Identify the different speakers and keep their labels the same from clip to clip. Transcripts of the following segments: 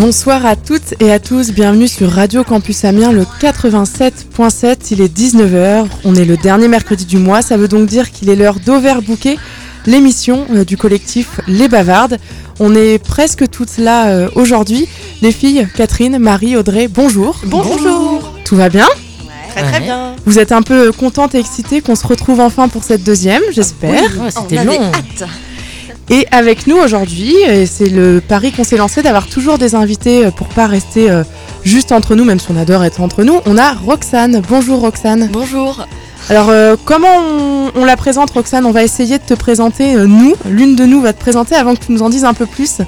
Speaker 1: Bonsoir à toutes et à tous, bienvenue sur Radio Campus Amiens le 87.7, il est 19h, on est le dernier mercredi du mois, ça veut donc dire qu'il est l'heure d'Overbooker, l'émission euh, du collectif Les Bavardes. On est presque toutes là euh, aujourd'hui, les filles Catherine, Marie, Audrey, bonjour.
Speaker 2: Bonjour.
Speaker 1: Tout va bien?
Speaker 2: Très très bien.
Speaker 1: Vous êtes un peu contente et excitée qu'on se retrouve enfin pour cette deuxième, j'espère.
Speaker 3: C'était
Speaker 2: on avait
Speaker 3: long.
Speaker 2: hâte.
Speaker 1: Et avec nous aujourd'hui, et c'est le pari qu'on s'est lancé d'avoir toujours des invités euh, pour pas rester euh, juste entre nous, même si on adore être entre nous, on a Roxane. Bonjour Roxane.
Speaker 2: Bonjour.
Speaker 1: Alors euh, comment on, on la présente Roxane? On va essayer de te présenter, euh, nous, l'une de nous va te présenter avant que tu nous en dises un peu plus.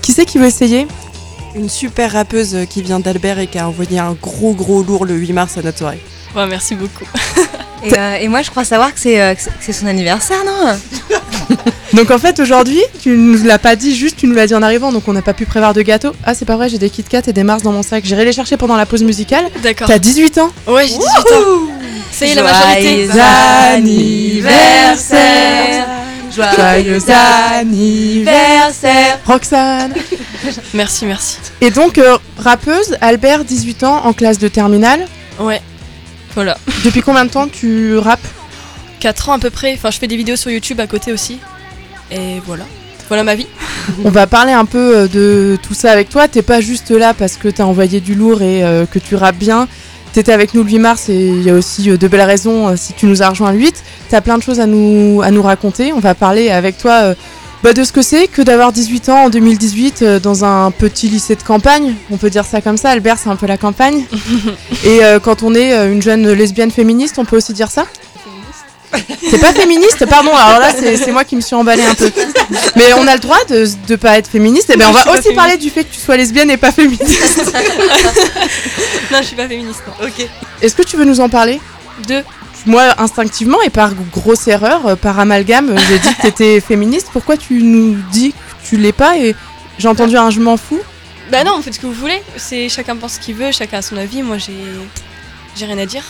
Speaker 1: Qui c'est qui veut essayer?
Speaker 4: Une super rappeuse qui vient d'Albert et qui a envoyé un gros gros lourd le 8 mars à notre soirée.
Speaker 2: Ouais, merci beaucoup.
Speaker 3: Et, euh, et moi, je crois savoir euh, que c'est son anniversaire, non?
Speaker 1: Donc en fait aujourd'hui, tu nous l'as pas dit juste, tu nous l'as dit en arrivant, donc on n'a pas pu prévoir de gâteau. Ah c'est pas vrai, j'ai des Kit Kat et des Mars dans mon sac. J'irai les chercher pendant la pause musicale.
Speaker 2: D'accord.
Speaker 1: T'as 18 ans
Speaker 2: Ouais, j'ai 18 ans. Ça y est, la majorité.
Speaker 3: Joyeux anniversaire
Speaker 1: Joyeux
Speaker 3: anniversaire
Speaker 1: Roxane
Speaker 2: Merci, merci.
Speaker 1: Et donc, euh, rappeuse, Albert, 18 ans, en classe de terminale.
Speaker 2: Ouais. Voilà.
Speaker 1: Depuis combien de temps tu rappes?
Speaker 2: 4 ans à peu près. Enfin, je fais des vidéos sur YouTube à côté aussi. Et voilà. Voilà ma vie.
Speaker 1: On va parler un peu euh, de tout ça avec toi. T'es pas juste là parce que t'as envoyé du lourd et euh, que tu rappes bien. T'étais avec nous le 8 mars et il y a aussi euh, de belles raisons si tu nous as rejoint le 8. T'as plein de choses à nous, à nous raconter. On va parler avec toi euh, bah, de ce que c'est que d'avoir 18 ans en 2018 euh, dans un petit lycée de campagne. On peut dire ça comme ça. Albert, c'est un peu la campagne. et quand on est une jeune lesbienne féministe, on peut aussi dire ça C'est pas féministe, pardon. Alors là, c'est moi qui me suis emballée un peu. Mais on a le droit de ne pas être féministe. Et ben, on
Speaker 2: Non, je
Speaker 1: va aussi parler du fait que tu sois lesbienne et pas féministe.
Speaker 2: Non, je suis pas féministe. Non.
Speaker 4: Ok.
Speaker 1: Est-ce que tu veux nous en parler?
Speaker 2: Deux.
Speaker 1: Moi, instinctivement et par grosse erreur, euh, par amalgame, euh, j'ai dit que t'étais féministe. Pourquoi tu nous dis que tu l'es pas Et j'ai entendu un je m'en fous?
Speaker 2: Bah non, faites ce que vous voulez. C'est chacun pense ce qu'il veut, chacun a son avis. Moi, j'ai j'ai rien à dire.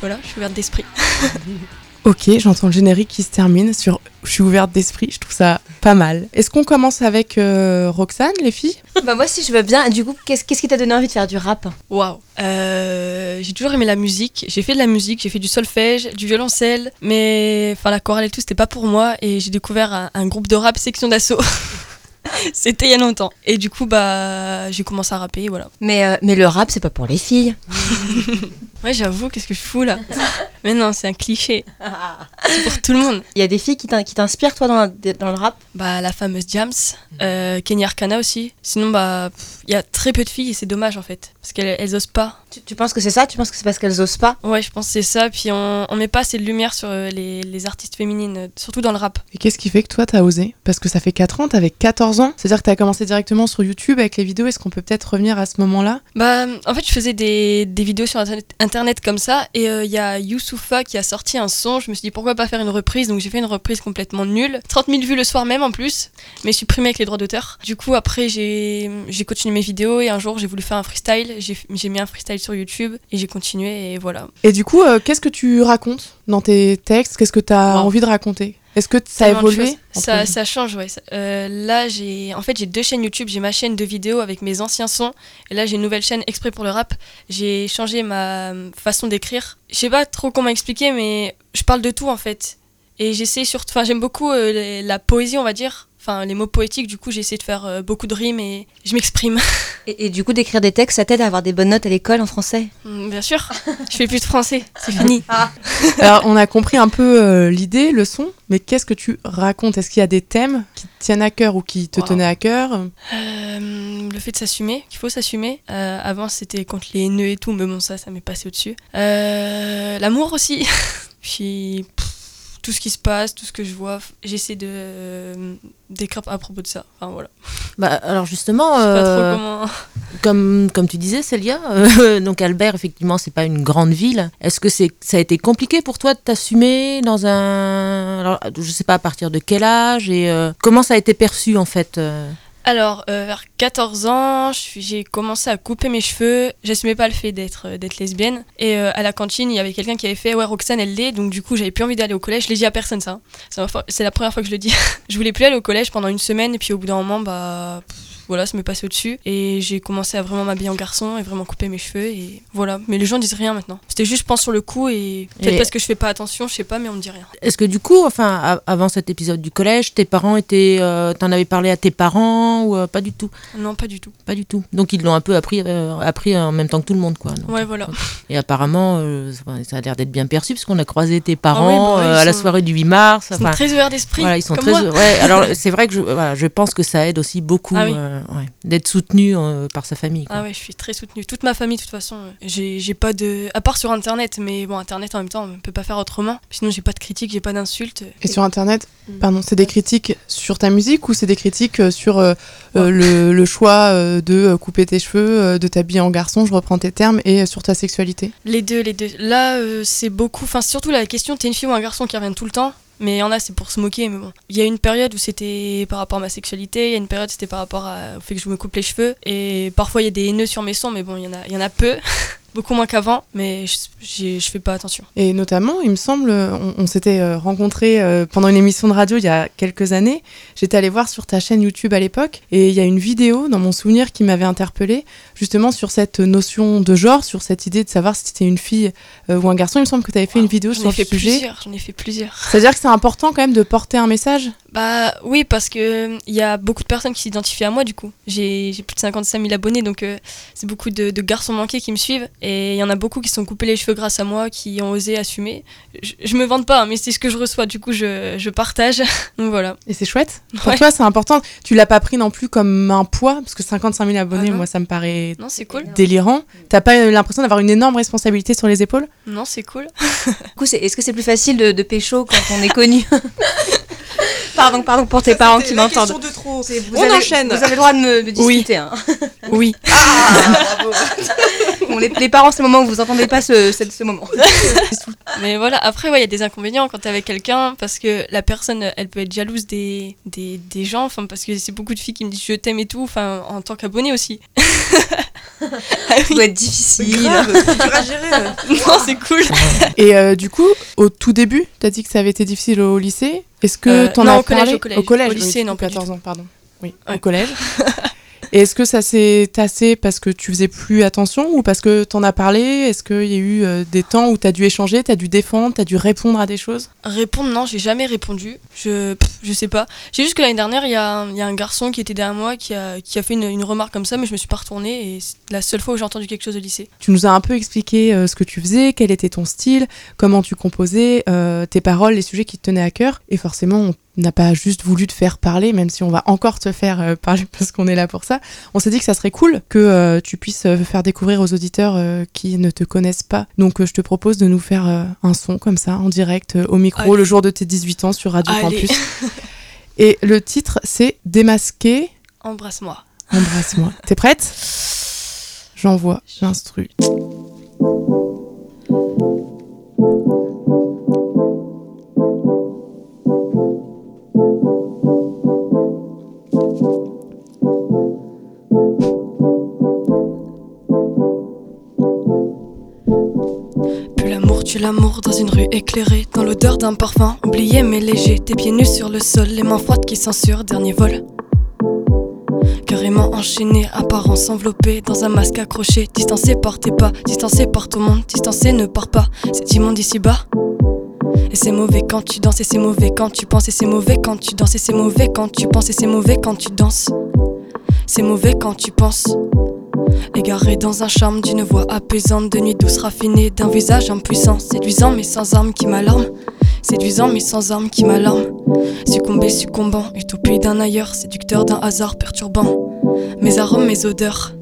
Speaker 2: Voilà, je suis ouverte d'esprit.
Speaker 1: Ok, j'entends le générique qui se termine sur je suis ouverte d'esprit. Je trouve ça pas mal. Est-ce qu'on commence avec euh, Roxane, les filles?
Speaker 3: Bah moi, si je veux bien. Du coup, qu'est-ce qu'est-ce qui t'a donné envie de faire du rap?
Speaker 2: Waouh. Euh, j'ai toujours aimé la musique. J'ai fait de la musique, j'ai fait du solfège, du violoncelle, mais enfin la chorale et tout, c'était pas pour moi. Et j'ai découvert un, un groupe de rap section d'assaut. c'était il y a longtemps. Et du coup, bah, j'ai commencé à rapper, voilà.
Speaker 3: mais, euh, mais le rap, c'est pas pour les filles.
Speaker 2: Ouais, j'avoue, qu'est-ce que je fous là Mais non, c'est un cliché. C'est pour tout le monde.
Speaker 3: Il y a des filles qui t'in- qui t'inspirent, toi, dans, la- dans le rap?
Speaker 2: Bah, la fameuse Jams, euh, Kenny Arcana aussi. Sinon, bah, pff, il y a très peu de filles et c'est dommage en fait. Parce qu'elles elles osent pas.
Speaker 3: tu, tu penses que c'est ça? Tu penses que c'est parce qu'elles osent pas?
Speaker 2: Ouais, je pense que c'est ça. Puis on, on met pas assez de lumière sur euh, les, les artistes féminines, euh, surtout dans le rap.
Speaker 1: Et qu'est-ce qui fait que toi, t'as osé? Parce que ça fait 4 ans, t'avais 14 ans. C'est-à-dire que t'as commencé directement sur YouTube avec les vidéos. Est-ce qu'on peut peut-être revenir à ce moment-là?
Speaker 2: Bah, en fait, je faisais des, des vidéos sur internet, internet comme ça, et il y a Youssoufa qui a sorti un son. Je me suis dit pourquoi pas faire une reprise, donc j'ai fait une reprise complètement nulle. 30 000 vues le soir même en plus, mais supprimée avec les droits d'auteur. Du coup, après, j'ai continué mes vidéos, et un jour, j'ai voulu faire un freestyle. J'ai mis un freestyle sur YouTube, et j'ai continué, et voilà.
Speaker 1: Et du coup, euh, qu'est-ce que tu racontes dans tes textes? Qu'est-ce que tu as
Speaker 2: Wow.
Speaker 1: envie de raconter? Est-ce que ça a évolué?
Speaker 2: ça, ça change, ouais. Euh, là, j'ai en fait j'ai deux chaînes YouTube. J'ai ma chaîne de vidéos avec mes anciens sons, et là j'ai une nouvelle chaîne exprès pour le rap. J'ai changé ma façon d'écrire. Je sais pas trop comment expliquer, mais je parle de tout en fait. Et j'essaie surtout, enfin j'aime beaucoup euh, la poésie, on va dire. Enfin les mots poétiques. Du coup, j'essaie de faire euh, beaucoup de rimes et je m'exprime.
Speaker 3: et, et du coup, d'écrire des textes, ça t'aide à avoir des bonnes notes à l'école en français?
Speaker 2: Mm, Bien sûr. Je fais plus de français. C'est fini.
Speaker 1: Alors, on a compris un peu euh, l'idée, le son, mais qu'est-ce que tu racontes? Est-ce qu'il y a des thèmes qui te tiennent à cœur ou qui te
Speaker 2: Wow.
Speaker 1: tenaient à cœur?
Speaker 2: Euh, le fait de s'assumer, qu'il faut s'assumer. Euh, avant, c'était contre les nœuds et tout, mais bon, ça, ça m'est passé au-dessus. Euh, L'amour aussi. Puis pff, tout ce qui se passe, tout ce que je vois, j'essaie de euh, d'écrire à propos de ça. Enfin voilà.
Speaker 5: Bah, alors justement, euh,
Speaker 2: comment.
Speaker 5: comme, comme tu disais, Célia, euh, donc Albert, effectivement, c'est pas une grande ville. Est-ce que c'est, ça a été compliqué pour toi de t'assumer dans un. Alors, je sais pas à partir de quel âge et euh, comment ça a été perçu en fait
Speaker 2: Alors, euh, vers 14 ans, j'ai commencé à couper mes cheveux. J'assumais pas le fait d'être euh, lesbienne. Et euh, à la cantine, il y avait quelqu'un qui avait fait Ouais, Roxane, elle l'est. Donc, du coup, j'avais plus envie d'aller au collège. Je l'ai dit à personne, ça. C'est la fois- C'est la première fois que je le dis. je voulais plus aller au collège pendant une semaine. Et puis, au bout d'un moment, bah. Voilà, ça m'est passé au-dessus. Et j'ai commencé à vraiment m'habiller en garçon et vraiment couper mes cheveux. Et voilà. Mais les gens disent rien maintenant. C'était juste, je pense, sur le coup et peut-être parce que je fais pas attention, je sais pas, mais on me dit rien.
Speaker 5: Est-ce que du coup, enfin, avant cet épisode du collège, tes parents étaient, euh, t'en avais parlé à tes parents ou euh, pas du tout,
Speaker 2: Non, pas du tout.
Speaker 5: pas du tout. Donc ils l'ont un peu appris, euh, appris en même temps que tout le monde, quoi. donc.
Speaker 2: Ouais, voilà.
Speaker 5: Et apparemment, ça a l'air d'être bien perçu parce qu'on a croisé tes parents
Speaker 2: bah oui,
Speaker 5: à la
Speaker 2: sont-
Speaker 5: soirée du 8 mars.
Speaker 2: Ils sont très ouverts d'esprit.
Speaker 5: Voilà, ils sont très. Ouais, alors c'est vrai que je, voilà, je pense que ça aide aussi beaucoup
Speaker 2: Ah oui.
Speaker 5: Euh, ouais, d'être soutenu euh, par sa famille. quoi.
Speaker 2: Ah ouais, je suis très soutenue. Toute ma famille, de toute façon, euh, j'ai j'ai pas de. À part sur internet, mais bon, internet en même temps, on peut pas faire autrement. Sinon, j'ai pas de critiques, j'ai pas d'insultes.
Speaker 1: Et sur internet,
Speaker 2: Mm.
Speaker 1: pardon, c'est des critiques sur ta musique ou c'est des critiques sur euh, euh, le, le choix de couper tes cheveux, de t'habiller en garçon, je reprends tes termes, et sur ta sexualité?
Speaker 2: Les deux, les deux. Là, euh, c'est beaucoup. Enfin, surtout la question t'es une fille ou un garçon qui revient tout le temps. Mais il y en a, c'est pour se moquer, mais bon. Il y a une période où c'était par rapport à ma sexualité, il y a une période c'était par rapport au fait que je me coupe les cheveux. Et parfois, il y a des haineux sur mes sons, mais bon, y il y en a peu. Beaucoup moins qu'avant, mais je, je fais pas attention.
Speaker 1: Et notamment, il me semble, on, on s'était euh, rencontrés euh, pendant une émission de radio il y a quelques années. J'étais allée voir sur ta chaîne YouTube à l'époque, et il y a une vidéo dans mon souvenir qui m'avait interpellée, justement sur cette notion de genre, sur cette idée de savoir si c'était une fille euh, ou un garçon. Il me semble que tu avais fait une vidéo sur
Speaker 2: ai
Speaker 1: le
Speaker 2: fait
Speaker 1: sujet.
Speaker 2: j'en ai fait plusieurs.
Speaker 1: C'est-à-dire que c'est important quand même de porter un message
Speaker 2: Bah oui, parce que il y a beaucoup de personnes qui s'identifient à moi du coup. J'ai plus de 55 000 abonnés, donc euh, c'est beaucoup de, de garçons manqués qui me suivent. Et il y en a beaucoup qui se sont coupés les cheveux grâce à moi, qui ont osé assumer. Je, je me vante pas, hein, mais c'est ce que je reçois, du coup je, je partage. donc voilà.
Speaker 1: Et c'est chouette. Pour
Speaker 2: Ouais.
Speaker 1: toi, c'est important. Tu l'as pas pris non plus comme un poids, parce que 55 000 abonnés,
Speaker 2: Ah
Speaker 1: moi, ça me paraît
Speaker 2: Non, c'est cool.
Speaker 1: délirant. T'as pas eu l'impression d'avoir une énorme responsabilité sur les épaules?
Speaker 2: Non, c'est cool.
Speaker 3: Du coup, est-ce que c'est plus facile de, de pécho quand on est connu? Pardon, pardon pour tes parents qui m'entendent.
Speaker 4: de trop.
Speaker 3: C'est- Vous
Speaker 4: On
Speaker 3: avez,
Speaker 4: enchaîne.
Speaker 3: Vous avez le droit de me, me
Speaker 2: Oui.
Speaker 3: discuter. hein.
Speaker 2: Oui.
Speaker 3: Bon, les, les parents, c'est le moment où vous entendez pas ce, ce, ce moment.
Speaker 2: Mais voilà, après, ouais, il y a des inconvénients quand t'es avec quelqu'un, parce que la personne, elle peut être jalouse des, des, des gens, enfin, parce que c'est beaucoup de filles qui me disent je t'aime et tout, enfin, en tant qu'abonné aussi.
Speaker 3: Ça doit être difficile.
Speaker 4: Grave, c'est dur à gérer.
Speaker 2: non, c'est cool.
Speaker 1: Et euh, du coup, au tout début, t'as dit que ça avait été difficile au lycée. Est-ce que
Speaker 2: Euh,
Speaker 1: t'en
Speaker 2: non,
Speaker 1: as
Speaker 2: au collège,
Speaker 1: parlé
Speaker 2: au collège. Au lycée, non,
Speaker 1: du coup,
Speaker 2: pas du
Speaker 1: 14 ans, pardon. Oui, au collège. Et est-ce que ça s'est tassé parce que tu faisais plus attention ou parce que t'en as parlé? Est-ce qu'il y a eu euh, des temps où t'as dû échanger, t'as dû défendre, t'as dû répondre à des choses?
Speaker 2: Répondre, non, j'ai jamais répondu. Je, pff, je sais pas. J'ai juste que l'année dernière, il y, a un- il y a un garçon qui était derrière moi qui a, qui a fait une, une remarque comme ça, mais je me suis pas retournée et c'est la seule fois où j'ai entendu quelque chose au lycée.
Speaker 1: Tu nous as un peu expliqué euh, ce que tu faisais, quel était ton style, comment tu composais, euh, tes paroles, les sujets qui te tenaient à cœur. Et forcément, on n'a pas juste voulu te faire parler, même si on va encore te faire euh, parler parce qu'on est là pour ça. On s'est dit que ça serait cool que euh, tu puisses euh, faire découvrir aux auditeurs euh, qui ne te connaissent pas. Donc, euh, je te propose de nous faire un son comme ça, en direct, au micro,
Speaker 2: Allez.
Speaker 1: le jour de tes 18 ans sur Radio
Speaker 2: Allez.
Speaker 1: Campus. Et le titre, c'est Démasquer,
Speaker 2: Embrasse-moi.
Speaker 1: embrasse-moi. T'es prête? J'envoie l'instru.
Speaker 2: L'amour dans une rue éclairée, dans l'odeur d'un parfum oublié mais léger. Tes pieds nus sur le sol, les mains froides qui censurent, dernier vol. Carrément enchaîné, apparence enveloppée dans un masque accroché, distancé par tes pas, distancé par tout le monde, distancé ne part pas, c'est immonde ici-bas. Et c'est mauvais quand tu danses, et c'est mauvais quand tu penses, et c'est mauvais quand tu danses, et c'est mauvais quand tu penses, et c'est mauvais quand tu danses. C'est mauvais quand tu penses. Égaré dans un charme d'une voix apaisante, de nuit douce raffinée, d'un visage impuissant, séduisant mais sans armes qui m'alarme. Séduisant mais sans armes qui m'alarme. Succombé, succombant, utopie d'un ailleurs, séducteur d'un hasard perturbant. Mes arômes, mes odeurs.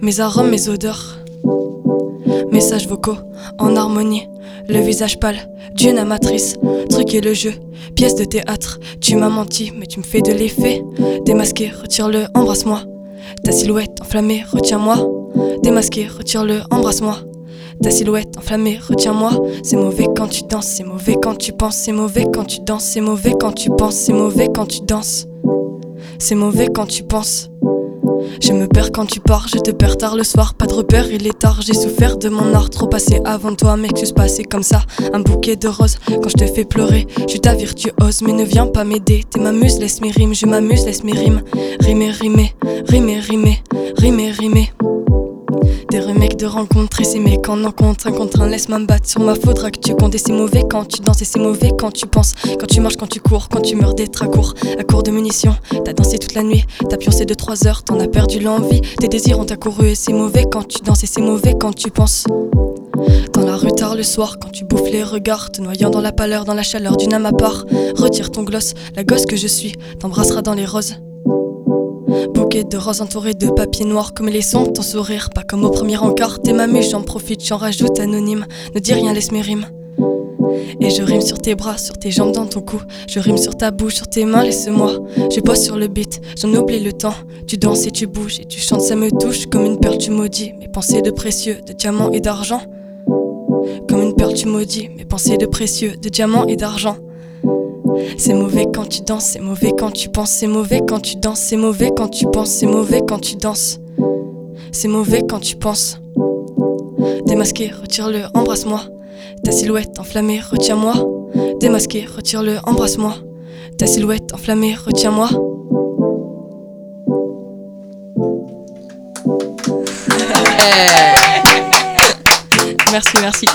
Speaker 2: Mes arômes, mes odeurs. Messages vocaux en harmonie. Le visage pâle d'une amatrice. Truc et le jeu, pièce de théâtre. Tu m'as menti, mais tu me fais de l'effet. Démasqué, retire-le, embrasse-moi. Ta silhouette enflammée, retiens-moi. Démasqué, retire-le, embrasse-moi. Ta silhouette enflammée, retiens-moi. C'est mauvais quand tu danses, c'est mauvais quand tu penses, c'est mauvais quand tu danses, c'est mauvais quand tu penses, c'est mauvais quand tu danses. C'est mauvais quand tu penses. Je me perds quand tu pars, je te perds tard le soir. Pas de repère, il est tard. J'ai souffert de mon art, trop passé avant toi. M'excuse pas, c'est comme ça? Un bouquet de roses quand je te fais pleurer. Je suis ta virtuose, mais ne viens pas m'aider. T'es ma muse, laisse mes rimes. Je m'amuse, laisse mes rimes. Rimer, rimer, rimer, rimer, rimer, rimer. Des remakes de rencontres et ces mecs en encontre un contre un. Laisse-moi me battre sur ma faudra que tu comptes et c'est mauvais quand tu danses et c'est mauvais quand tu penses. Quand tu marches quand tu cours quand tu meurs d'être à court. À court de munitions t'as dansé toute la nuit. T'as pioncé de 3 heures t'en as perdu l'envie. Tes désirs ont accouru et c'est mauvais quand tu danses et c'est mauvais quand tu penses. Dans la rue tard le soir, quand tu bouffes les regards, te noyant dans la pâleur, dans la chaleur d'une âme à part. Retire ton gloss, la gosse que je suis t'embrassera dans les roses. Bouquet de roses entouré de papier noir comme les sons, ton sourire, pas comme au premier encart. T'es ma mue, j'en profite, j'en rajoute anonyme. Ne dis rien, laisse mes rimes. Et je rime sur tes bras, sur tes jambes, dans ton cou. Je rime sur ta bouche, sur tes mains, laisse-moi. Je pose sur le beat, j'en oublie le temps. Tu danses et tu bouges et tu chantes, ça me touche. Comme une perle, tu maudis mes pensées de précieux, de diamants et d'argent. Comme une perle, tu maudis mes pensées de précieux, de diamants et d'argent. C'est mauvais quand tu danses, c'est mauvais quand tu penses, c'est mauvais quand tu danses, c'est mauvais quand tu penses, c'est mauvais quand tu danses. C'est mauvais quand tu penses. Démasqué, retire-le, embrasse-moi. Ta silhouette enflammée, retiens-moi. Démasqué, retire-le, embrasse-moi. Ta silhouette enflammée, retiens-moi. merci, merci.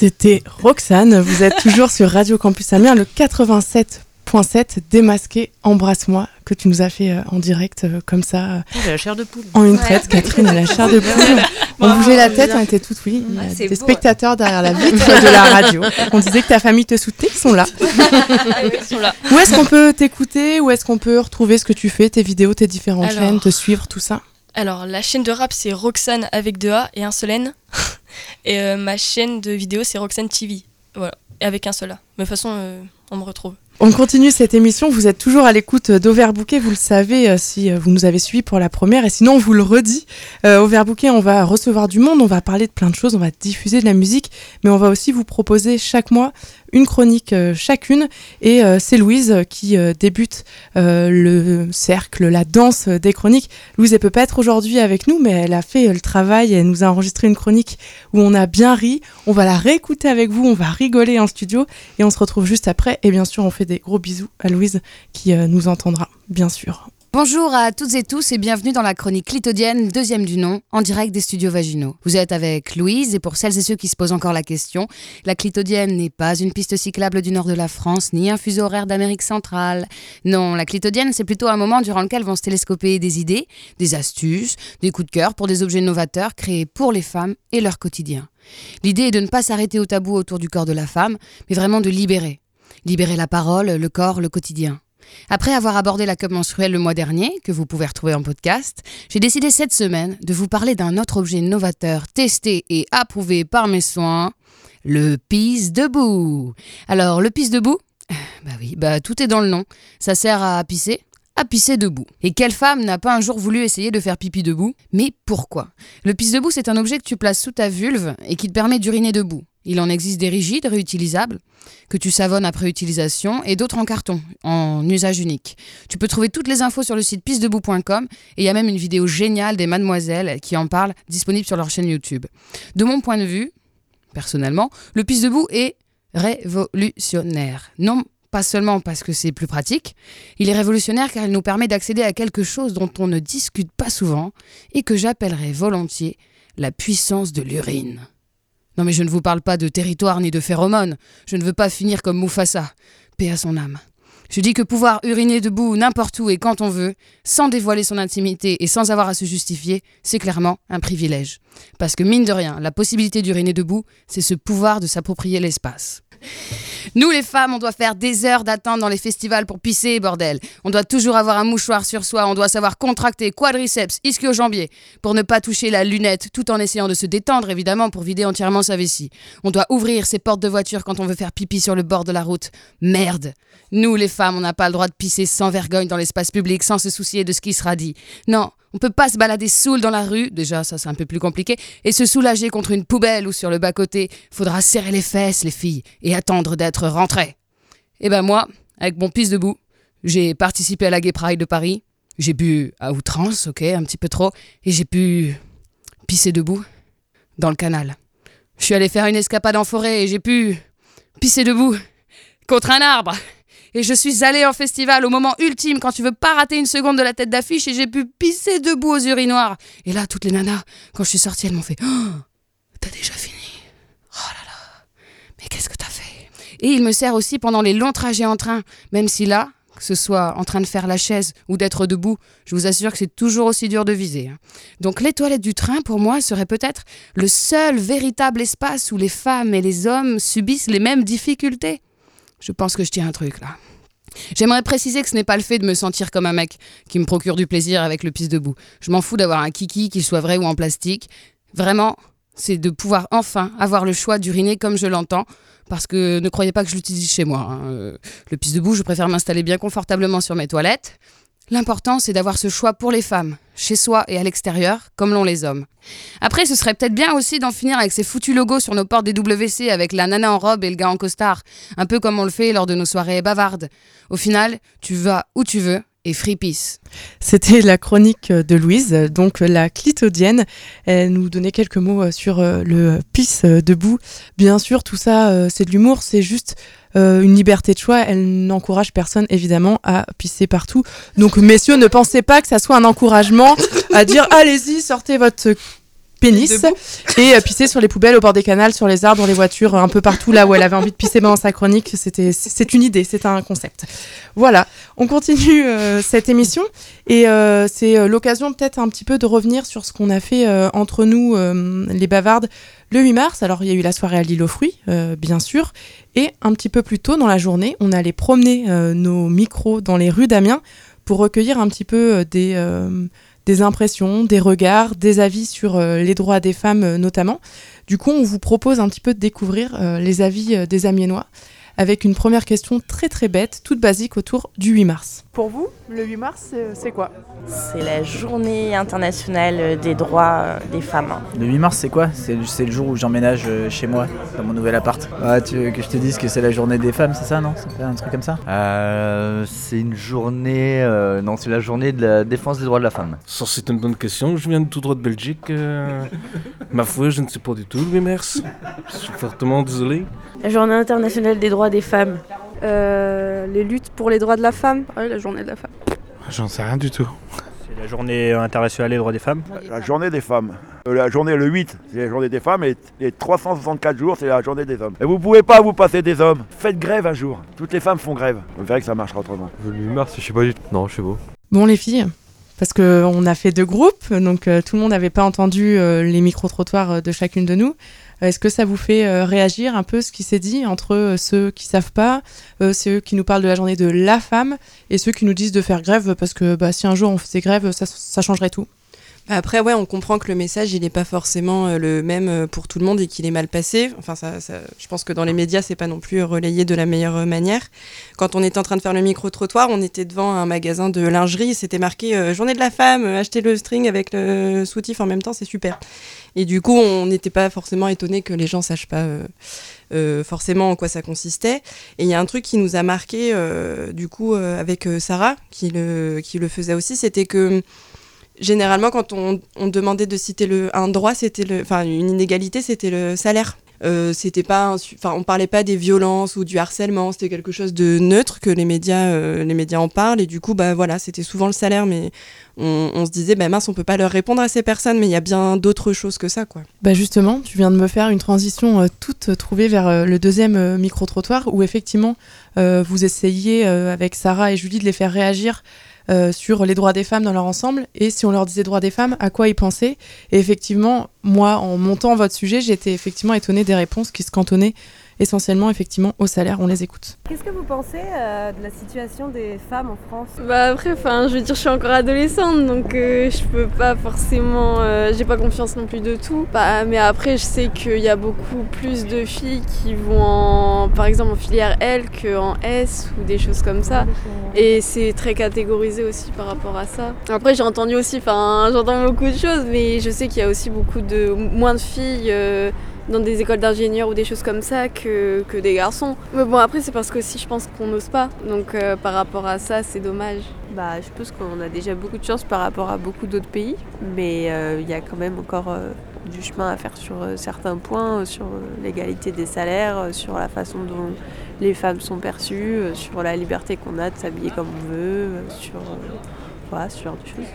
Speaker 1: C'était Roxane. Vous êtes toujours sur Radio Campus Amiens, le 87.7 démasqué. Embrasse-moi que tu nous as fait euh, en direct euh, comme ça euh,
Speaker 5: J'ai la chair de poule.
Speaker 1: en une traite. Catherine a la chair de poule. On bougeait la tête, on était toutes oui. Il y a
Speaker 3: c'est
Speaker 1: des
Speaker 3: beau.
Speaker 1: spectateurs derrière la vitre de la radio. On disait que ta famille te soutenait, ils sont là.
Speaker 2: Ils sont là.
Speaker 1: Où est-ce qu'on peut t'écouter? Où est-ce qu'on peut retrouver ce que tu fais, tes vidéos, tes différentes
Speaker 2: Alors.
Speaker 1: chaînes, te suivre, tout ça?
Speaker 2: Alors, la chaîne de rap, c'est Roxane avec deux A et un seul N. et euh, ma chaîne de vidéo, c'est Roxane TV. Voilà. Et avec un seul A. Mais de toute façon, euh, on me retrouve.
Speaker 1: On continue cette émission. Vous êtes toujours à l'écoute d'Overbooké. Vous le savez euh, si vous nous avez suivis pour la première. Et sinon, on vous le redit. Euh, on va recevoir du monde. On va parler de plein de choses. On va diffuser de la musique. Mais on va aussi vous proposer chaque mois une chronique euh, chacune. Et euh, c'est Louise qui euh, débute le cercle, la danse des chroniques. Louise, elle peut pas être aujourd'hui avec nous, mais elle a fait le travail. Elle nous a enregistré une chronique où on a bien ri. On va la réécouter avec vous. On va rigoler en studio. Et on se retrouve juste après. Et bien sûr, on fait des gros bisous à Louise qui nous entendra, bien sûr.
Speaker 6: Bonjour à toutes et tous et bienvenue dans la chronique clitodienne, deuxième du nom, en direct des studios vaginaux. Vous êtes avec Louise et pour celles et ceux qui se posent encore la question, la clitodienne n'est pas une piste cyclable du nord de la France ni un fuseau horaire d'Amérique centrale. Non, la clitodienne c'est plutôt un moment durant lequel vont se télescoper des idées, des astuces, des coups de cœur pour des objets novateurs créés pour les femmes et leur quotidien. L'idée est de ne pas s'arrêter au tabou autour du corps de la femme, mais vraiment de libérer. Libérer la parole, le corps, le quotidien. Après avoir abordé la cup menstruelle le mois dernier, que vous pouvez retrouver en podcast, j'ai décidé cette semaine de vous parler d'un autre objet novateur testé et approuvé par mes soins, le pisse debout. Alors, le pisse debout? Bah oui, bah tout est dans le nom. Ça sert à pisser? À pisser debout. Et quelle femme n'a pas un jour voulu essayer de faire pipi debout? Mais pourquoi? Le pisse debout, c'est un objet que tu places sous ta vulve et qui te permet d'uriner debout. Il en existe des rigides, réutilisables, que tu savonnes après utilisation, et d'autres en carton, en usage unique. Tu peux trouver toutes les infos sur le site pissedebout.com, et il y a même une vidéo géniale des mademoiselles qui en parlent, disponible sur leur chaîne YouTube. De mon point de vue, personnellement, le pisse debout est révolutionnaire. Non pas seulement parce que c'est plus pratique, il est révolutionnaire car il nous permet d'accéder à quelque chose dont on ne discute pas souvent et que j'appellerais volontiers la puissance de l'urine. Non mais je ne vous parle pas de territoire ni de phéromones, je ne veux pas finir comme Mufasa, paix à son âme. Je dis que pouvoir uriner debout n'importe où et quand on veut, sans dévoiler son intimité et sans avoir à se justifier, c'est clairement un privilège. Parce que mine de rien, la possibilité d'uriner debout, c'est ce pouvoir de s'approprier l'espace. Nous les femmes, on doit faire des heures d'attente dans les festivals pour pisser, bordel. On doit toujours avoir un mouchoir sur soi, on doit savoir contracter quadriceps, ischio-jambier, pour ne pas toucher la lunette, tout en essayant de se détendre évidemment pour vider entièrement sa vessie. On doit ouvrir ses portes de voiture quand on veut faire pipi sur le bord de la route. Merde Nous les femmes, on n'a pas le droit de pisser sans vergogne dans l'espace public, sans se soucier de ce qui sera dit. Non, on peut pas se balader saoul dans la rue, déjà ça c'est un peu plus compliqué, et se soulager contre une poubelle ou sur le bas-côté. Faudra serrer les fesses, les filles, et attendre d'être rentrées. Et ben moi, avec mon pisse debout, j'ai participé à la Gay Pride de Paris, J'ai bu à outrance, ok, un petit peu trop, et j'ai pu pisser debout dans le canal. Je suis allé faire une escapade en forêt et j'ai pu pisser debout contre un arbre. Et je suis allé en festival au moment ultime quand tu veux pas rater une seconde de la tête d'affiche et j'ai pu pisser debout aux urinoirs. Et là, toutes les nanas, quand je suis sortie, elles m'ont fait oh, T'as déjà fini Oh là là Mais qu'est-ce que t'as fait? Et il me sert aussi pendant les longs trajets en train, même si là, que ce soit en train de faire la chaise ou d'être debout, je vous assure que c'est toujours aussi dur de viser. hein. Donc les toilettes du train, pour moi, seraient peut-être le seul véritable espace où les femmes et les hommes subissent les mêmes difficultés. Je pense que je tiens un truc là. J'aimerais préciser que ce n'est pas le fait de me sentir comme un mec qui me procure du plaisir avec le pisse debout. Je m'en fous d'avoir un kiki, qu'il soit vrai ou en plastique. Vraiment, c'est de pouvoir enfin avoir le choix d'uriner comme je l'entends. Parce que ne croyez pas que je l'utilise chez moi. hein. Euh, Le pisse debout, je préfère m'installer bien confortablement sur mes toilettes. L'important, c'est d'avoir ce choix pour les femmes, chez soi et à l'extérieur, comme l'ont les hommes. Après, ce serait peut-être bien aussi d'en finir avec ces foutus logos sur nos portes des WC avec la nana en robe et le gars en costard, un peu comme on le fait lors de nos soirées bavardes. Au final, tu vas où tu veux et free peace.
Speaker 1: C'était la chronique de Louise, donc la clitodienne. Elle nous donnait quelques mots euh, sur euh, le pisse euh, debout. Bien sûr, tout ça, c'est de l'humour, c'est juste une liberté de choix. Elle n'encourage personne, évidemment, à pisser partout. Donc, messieurs, ne pensez pas que ça soit un encouragement à dire allez-y, sortez votre pénis et euh, pisser sur les poubelles, au bord des canals, sur les arbres, dans les voitures, un peu partout là où elle avait envie de pisser pendant sa chronique. C'était, c'est une idée, c'est un concept. Voilà, on continue euh, cette émission et euh, c'est l'occasion peut-être un petit peu de revenir sur ce qu'on a fait entre nous, les bavardes, le 8 mars. Alors il y a eu la soirée à l'île aux fruits, bien sûr, et un petit peu plus tôt dans la journée, on allait promener nos micros dans les rues d'Amiens pour recueillir un petit peu des, des impressions, des regards, des avis sur euh, les droits des femmes euh, notamment. Du coup, on vous propose un petit peu de découvrir euh, les avis des Amiénois avec une première question très très bête, toute basique autour du 8 mars. Pour vous, le 8 mars, c'est- quoi?
Speaker 7: C'est la journée internationale des droits euh, des femmes.
Speaker 8: Le 8 mars, c'est quoi? C'est le, c'est le jour où j'emménage euh, chez moi, dans mon nouvel appart. Ah, tu veux que je te dise que c'est la journée des femmes, c'est ça, non? C'est pas un truc comme ça?
Speaker 9: Euh, c'est une journée. euh, non, c'est la journée de la défense des droits de la femme.
Speaker 10: Ça, c'est une bonne question. Je viens tout droit de Belgique. euh, ma foi, je ne sais pas du tout, Louis Mers. Je suis fortement désolé.
Speaker 7: La journée internationale des droits des femmes.
Speaker 11: Euh, les luttes pour les droits de la femme. Ah oui, la journée de la femme.
Speaker 10: J'en sais rien du tout.
Speaker 12: C'est la journée internationale des droits des femmes.
Speaker 13: La journée des femmes. Euh, la journée le 8, c'est la journée des femmes et les 364 jours, c'est la journée des hommes. Et vous pouvez pas vous passer des hommes. Faites grève un jour. Toutes les femmes font grève. Vous verrez que ça marchera autrement.
Speaker 14: Le 8 mars, je sais pas du tout. Non, je sais pas.
Speaker 1: Bon les filles, parce que on a fait deux groupes, donc euh, tout le monde n'avait pas entendu euh, les micro-trottoirs euh, de chacune de nous. Est-ce que ça vous fait euh, réagir un peu ce qui s'est dit entre euh, ceux qui savent pas, euh, ceux qui nous parlent de la journée de la femme et ceux qui nous disent de faire grève parce que bah, si un jour on faisait grève, ça, ça changerait tout?
Speaker 4: Après, ouais, on comprend que le message, il n'est pas forcément euh, le même euh, pour tout le monde et qu'il est mal passé. Enfin, ça, ça- je pense que dans les médias, c'est pas non plus relayé de la meilleure manière. Quand on était en train de faire le micro-trottoir, on était devant un magasin de lingerie, c'était marqué euh, Journée de la femme, achetez le string avec le soutif en même temps, c'est super. Et du coup, on n'était pas forcément étonné que les gens sachent pas euh, forcément en quoi ça consistait. Et il y a un truc qui nous a marqué, du coup, avec Sarah, qui le, qui le faisait aussi, c'était que généralement, quand on, demandait de citer le, un droit, c'était une inégalité, c'était le salaire. Euh, c'était pas, enfin, on parlait pas des violences ou du harcèlement. C'était quelque chose de neutre que les médias, euh, les médias en parlent. Et du coup, bah voilà, c'était souvent le salaire, mais on, se disait, bah mince, on peut pas leur répondre à ces personnes, mais il y a bien d'autres choses que ça, quoi.
Speaker 1: Bah justement, tu viens de me faire une transition euh, toute trouvée vers euh, le deuxième euh, micro-trottoir où effectivement vous essayez avec Sarah et Julie de les faire réagir euh, sur les droits des femmes dans leur ensemble et si on leur disait droits des femmes, à quoi ils pensaient? Et effectivement, moi, en montant votre sujet, j'étais effectivement étonnée des réponses qui se cantonnaient essentiellement effectivement au salaire. On les écoute.
Speaker 11: Qu'est-ce que vous pensez euh, de la situation des femmes en France?
Speaker 15: Bah après, enfin, je veux dire, je suis encore adolescente, donc euh, je peux pas forcément, euh, j'ai pas confiance non plus de tout. Bah, mais après, je sais qu'il y a beaucoup plus de filles qui vont, en, par exemple, en filière L qu'en S ou des choses comme ça. Et c'est très catégorisé aussi par rapport à ça. Après, j'ai entendu aussi, enfin, j'entends beaucoup de choses, mais je sais qu'il y a aussi beaucoup de moins de filles euh, dans des écoles d'ingénieurs ou des choses comme ça que, que des garçons. Mais bon, après, c'est parce que si je pense qu'on n'ose pas. Donc, euh, par rapport à ça, c'est dommage.
Speaker 16: Bah, je pense qu'on a déjà beaucoup de chance par rapport à beaucoup d'autres pays, mais euh, il y a quand même encore euh, du chemin à faire sur certains points, sur l'égalité des salaires, sur la façon dont les femmes sont perçues, sur la liberté qu'on a de s'habiller comme on veut, sur, voilà, ce genre de choses.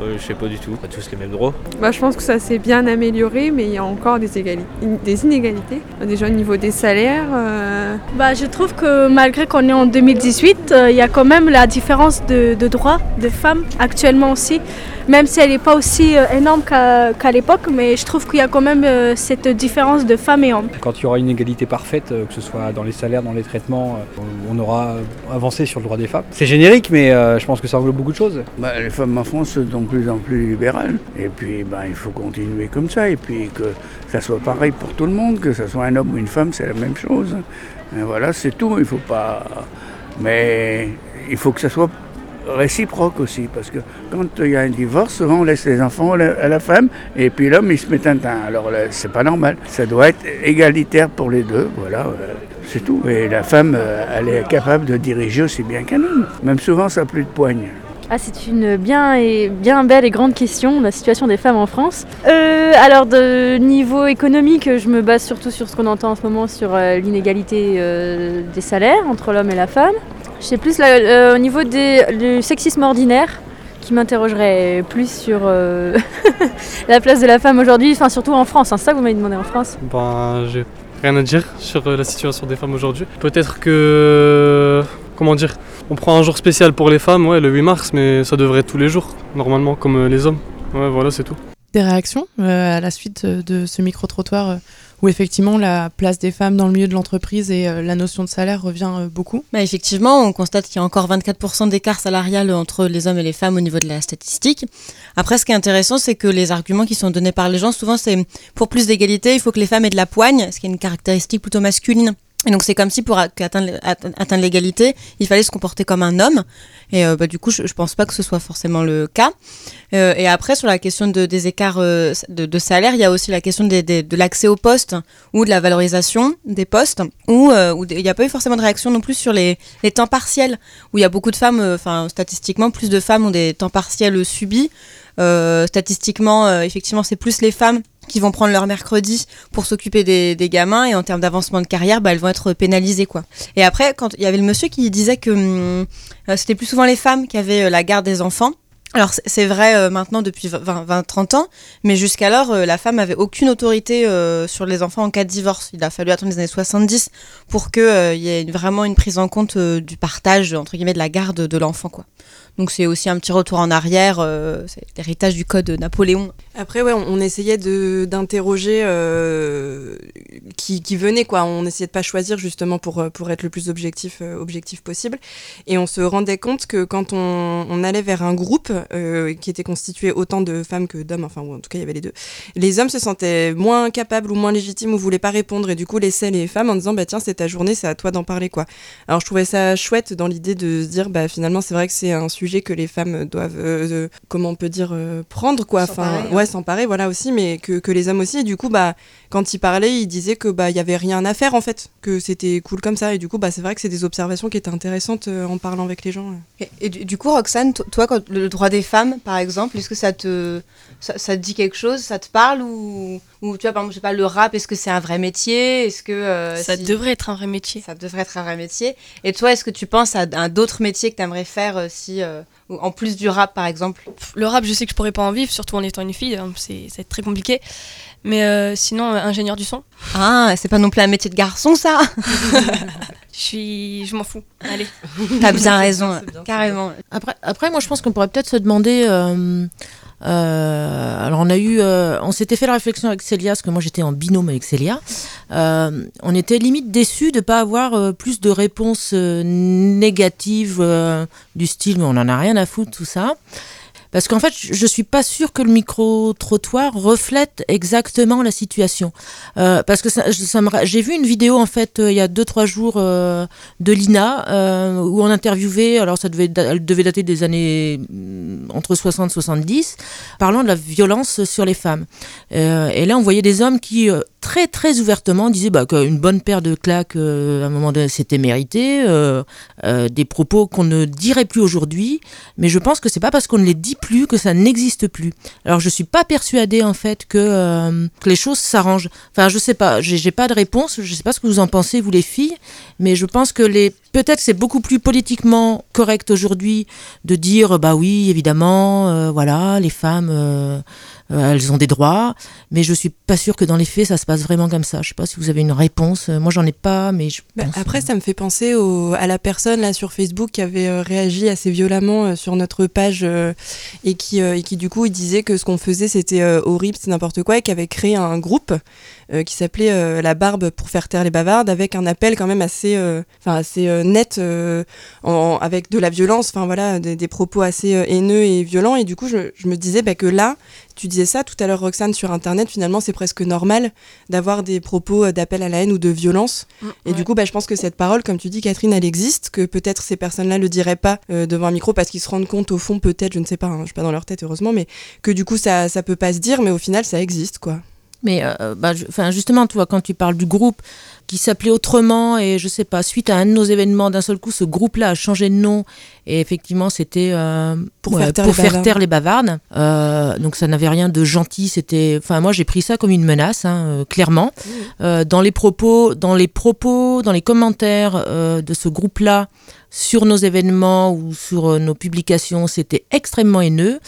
Speaker 10: Euh, je sais pas du tout. Pas tous les mêmes droits.
Speaker 11: Bah, je pense que ça s'est bien amélioré, mais il y a encore des, égali- des inégalités. Déjà au niveau des salaires. euh,
Speaker 17: Bah, je trouve que malgré qu'on est en 2018, euh, il y a quand même la différence de, de droits de femmes actuellement aussi, même si elle n'est pas aussi euh, énorme qu'à l'époque, mais je trouve qu'il y a quand même euh, cette différence de femmes et hommes.
Speaker 12: Quand il y aura une égalité parfaite, euh, que ce soit dans les salaires, dans les traitements, euh, on aura avancé sur le droit des femmes. C'est générique, mais euh, je pense que ça englobe beaucoup de choses.
Speaker 18: Bah, les femmes de plus en plus libérales. Et puis, bah, il faut continuer comme ça. Et puis, que ça soit pareil pour tout le monde, que ce soit un homme ou une femme, c'est la même chose. Et voilà, c'est tout. Il faut pas. Mais il faut que ça soit réciproque aussi. Parce que quand il y a un divorce, souvent on laisse les enfants à la, femme. Et puis l'homme, il se met un teint. Alors c'est pas normal. Ça doit être égalitaire pour les deux. Voilà. euh, C'est tout. Et la femme, euh, elle est capable de diriger aussi bien qu'un homme. Même souvent, ça n'a plus de poigne.
Speaker 19: Ah, c'est une bien, et, bien belle et grande question, la situation des femmes en France. Euh, alors, de niveau économique, je me base surtout sur ce qu'on entend en ce moment sur euh, l'inégalité euh, des salaires entre l'homme et la femme. Je sais plus au niveau des, du sexisme ordinaire, qui m'interrogerait plus sur la place de la femme aujourd'hui, enfin surtout en France. hein, c'est ça que vous m'avez demandé en France
Speaker 20: Ben, j'ai rien à dire sur la situation des femmes aujourd'hui. Peut-être que. Comment dire On prend un jour spécial pour les femmes, ouais, le 8 mars, mais ça devrait être tous les jours, normalement, comme euh, les hommes. Ouais, voilà, c'est tout.
Speaker 1: Des réactions euh, à la suite euh, de ce micro-trottoir euh, où effectivement la place des femmes dans le milieu de l'entreprise et euh, la notion de salaire revient euh, beaucoup?
Speaker 21: Bah, effectivement, on constate qu'il y a encore 24% d'écart salarial entre les hommes et les femmes au niveau de la statistique. Après, ce qui est intéressant, c'est que les arguments qui sont donnés par les gens, souvent, c'est pour plus d'égalité, il faut que les femmes aient de la poigne, ce qui est une caractéristique plutôt masculine. Et donc c'est comme si pour atteindre, l'égalité, il fallait se comporter comme un homme. Et euh, bah, du coup, je, je pense pas que ce soit forcément le cas. Euh, et après, sur la question de, des écarts euh, de, de salaire, il y a aussi la question des- des- de l'accès aux postes ou de la valorisation des postes, où, euh, où il n'y a pas eu forcément de réaction non plus sur les, les temps partiels, où il y a beaucoup de femmes, enfin statistiquement, plus de femmes ont des temps partiels subis. Statistiquement, effectivement, c'est plus les femmes qui vont prendre leur mercredi pour s'occuper des, gamins et en termes d'avancement de carrière, bah, elles vont être pénalisées quoi. Et après, quand il y avait le monsieur qui disait que hum, euh, c'était plus souvent les femmes qui avaient euh, la garde des enfants. Alors c'est- vrai euh, maintenant depuis 20-30 ans, mais jusqu'alors euh, la femme avait aucune autorité euh, sur les enfants en cas de divorce. Il a fallu attendre les années 70 pour qu'il y ait vraiment une prise en compte du partage entre guillemets de la garde de l'enfant. Donc c'est aussi un petit retour en arrière, c'est l'héritage du code Napoléon.
Speaker 4: Après, ouais, on, essayait de d'interroger qui, venait, quoi. On essayait de pas choisir justement pour, pour être le plus objectif, possible. Et on se rendait compte que quand on allait vers un groupe euh, qui était constitué autant de femmes que d'hommes, enfin, ou en tout cas, il y avait les deux, les hommes se sentaient moins capables ou moins légitimes ou voulaient pas répondre et du coup laissaient les femmes en disant, bah tiens, c'est ta journée, c'est à toi d'en parler, quoi. Alors, je trouvais ça chouette dans l'idée de se dire, bah finalement, c'est vrai que c'est un sujet que les femmes doivent, euh, euh, comment on peut dire, euh, prendre, quoi. Enfin,
Speaker 21: S'emparer, hein.
Speaker 4: ouais, s'emparer, voilà aussi, mais que, que les hommes aussi. Et du coup, bah, quand ils parlaient, ils disaient que bah il y avait rien à faire en fait, que c'était cool comme ça. Et du coup, bah c'est vrai que c'est des observations qui étaient intéressantes euh, en parlant avec les gens.
Speaker 21: Et, et du, du coup, Roxane, to- toi, quand le droit des femmes, par exemple, est-ce que ça te, ça, ça te dit quelque chose, ça te parle ou, ou tu vois, par exemple, je sais pas, le rap, est-ce que c'est un vrai métier? Est-ce que euh,
Speaker 2: Ça
Speaker 21: si-
Speaker 2: devrait être un vrai métier.
Speaker 21: Ça devrait être un vrai métier. Et toi, est-ce que tu penses à, à d'autres métiers que tu aimerais faire euh, si, euh, ou- en plus du rap, par exemple?
Speaker 2: Le rap, je sais que je pourrais pas en vivre, surtout en étant une fille, hein, c'est ça va être très compliqué. Mais euh, sinon, euh, ingénieur du son.
Speaker 21: Ah, c'est pas non plus un métier de garçon, ça
Speaker 2: Je suis, je m'en fous. Allez.
Speaker 21: T'as bien raison, carrément.
Speaker 5: Après, après, moi, je pense qu'on pourrait peut-être se demander. euh, euh, alors, on a eu, euh, on s'était fait la réflexion avec Célia, parce que moi j'étais en binôme avec Célia. Euh, on était limite déçus de pas avoir euh, plus de réponses euh, négatives euh, du style, mais on en a rien à foutre tout ça. Parce qu'en fait, je suis pas sûre que le micro-trottoir reflète exactement la situation. Euh, parce que j'ai vu une vidéo, en fait, euh, il y a 2-3 jours euh, de Lina, où on interviewait, alors ça devait, elle devait dater des années mm, entre 60 et 70, parlant de la violence sur les femmes. Et là, on voyait des hommes qui, très très ouvertement, disaient bah, qu'une bonne paire de claques, à un moment donné, c'était mérité. des propos qu'on ne dirait plus aujourd'hui. Mais je pense que c'est pas parce qu'on ne les dit plus que ça n'existe plus. Alors je suis pas persuadée en fait que, euh, les choses s'arrangent. Enfin, je sais pas, j'ai pas de réponse. Je sais pas ce que vous en pensez, vous les filles, mais je pense que les peut-être c'est beaucoup plus politiquement correct aujourd'hui de dire bah oui évidemment euh, voilà les femmes euh, elles ont des droits, mais je suis pas sûre que dans les faits ça se passe vraiment comme ça. Je sais pas si vous avez une réponse. Euh, Moi j'en ai pas, mais je
Speaker 4: Bah,
Speaker 5: pense-
Speaker 4: après, ça me fait penser au- à la personne là sur Facebook qui avait euh, réagi assez violemment euh, sur notre page euh, et, qui, euh, et qui du coup disait que ce qu'on faisait c'était euh, horrible, c'est n'importe quoi et qui avait créé un groupe euh, qui s'appelait euh, La Barbe pour faire taire les bavardes avec un appel quand même assez, euh, enfin assez euh, net euh, en- avec de la violence, enfin voilà, des, des propos assez euh, haineux et violents et du coup je, je me disais bah, que là, tu disais ça tout à l'heure Roxane sur internet, finalement c'est presque normal d'avoir des propos euh, d'appel à la haine ou de violence. Et du coup, bah, je pense que cette parole, comme tu dis, Catherine, elle existe, que peut-être ces personnes-là le diraient pas euh, devant un micro parce qu'ils se rendent compte au fond, peut-être, je ne sais pas, hein, je suis pas dans leur tête heureusement, mais que du coup ça ça peut pas se dire, mais au final ça existe quoi.
Speaker 5: Mais euh, bah, je- justement, tu vois, quand tu parles du groupe qui s'appelait autrement, et je sais pas, suite à un de nos événements, d'un seul coup, ce groupe-là a changé de nom, et effectivement, c'était euh,
Speaker 4: Pour
Speaker 5: ouais,
Speaker 4: faire taire
Speaker 5: pour
Speaker 4: les
Speaker 5: faire
Speaker 4: bavardes.
Speaker 5: taire les bavardes. Euh, donc ça n'avait rien de gentil, c'était. Enfin, moi, j'ai pris ça comme une menace, hein, euh, clairement. Euh, dans les propos, dans les propos, dans les commentaires de ce groupe-là sur nos événements ou sur nos publications, c'était extrêmement haineux.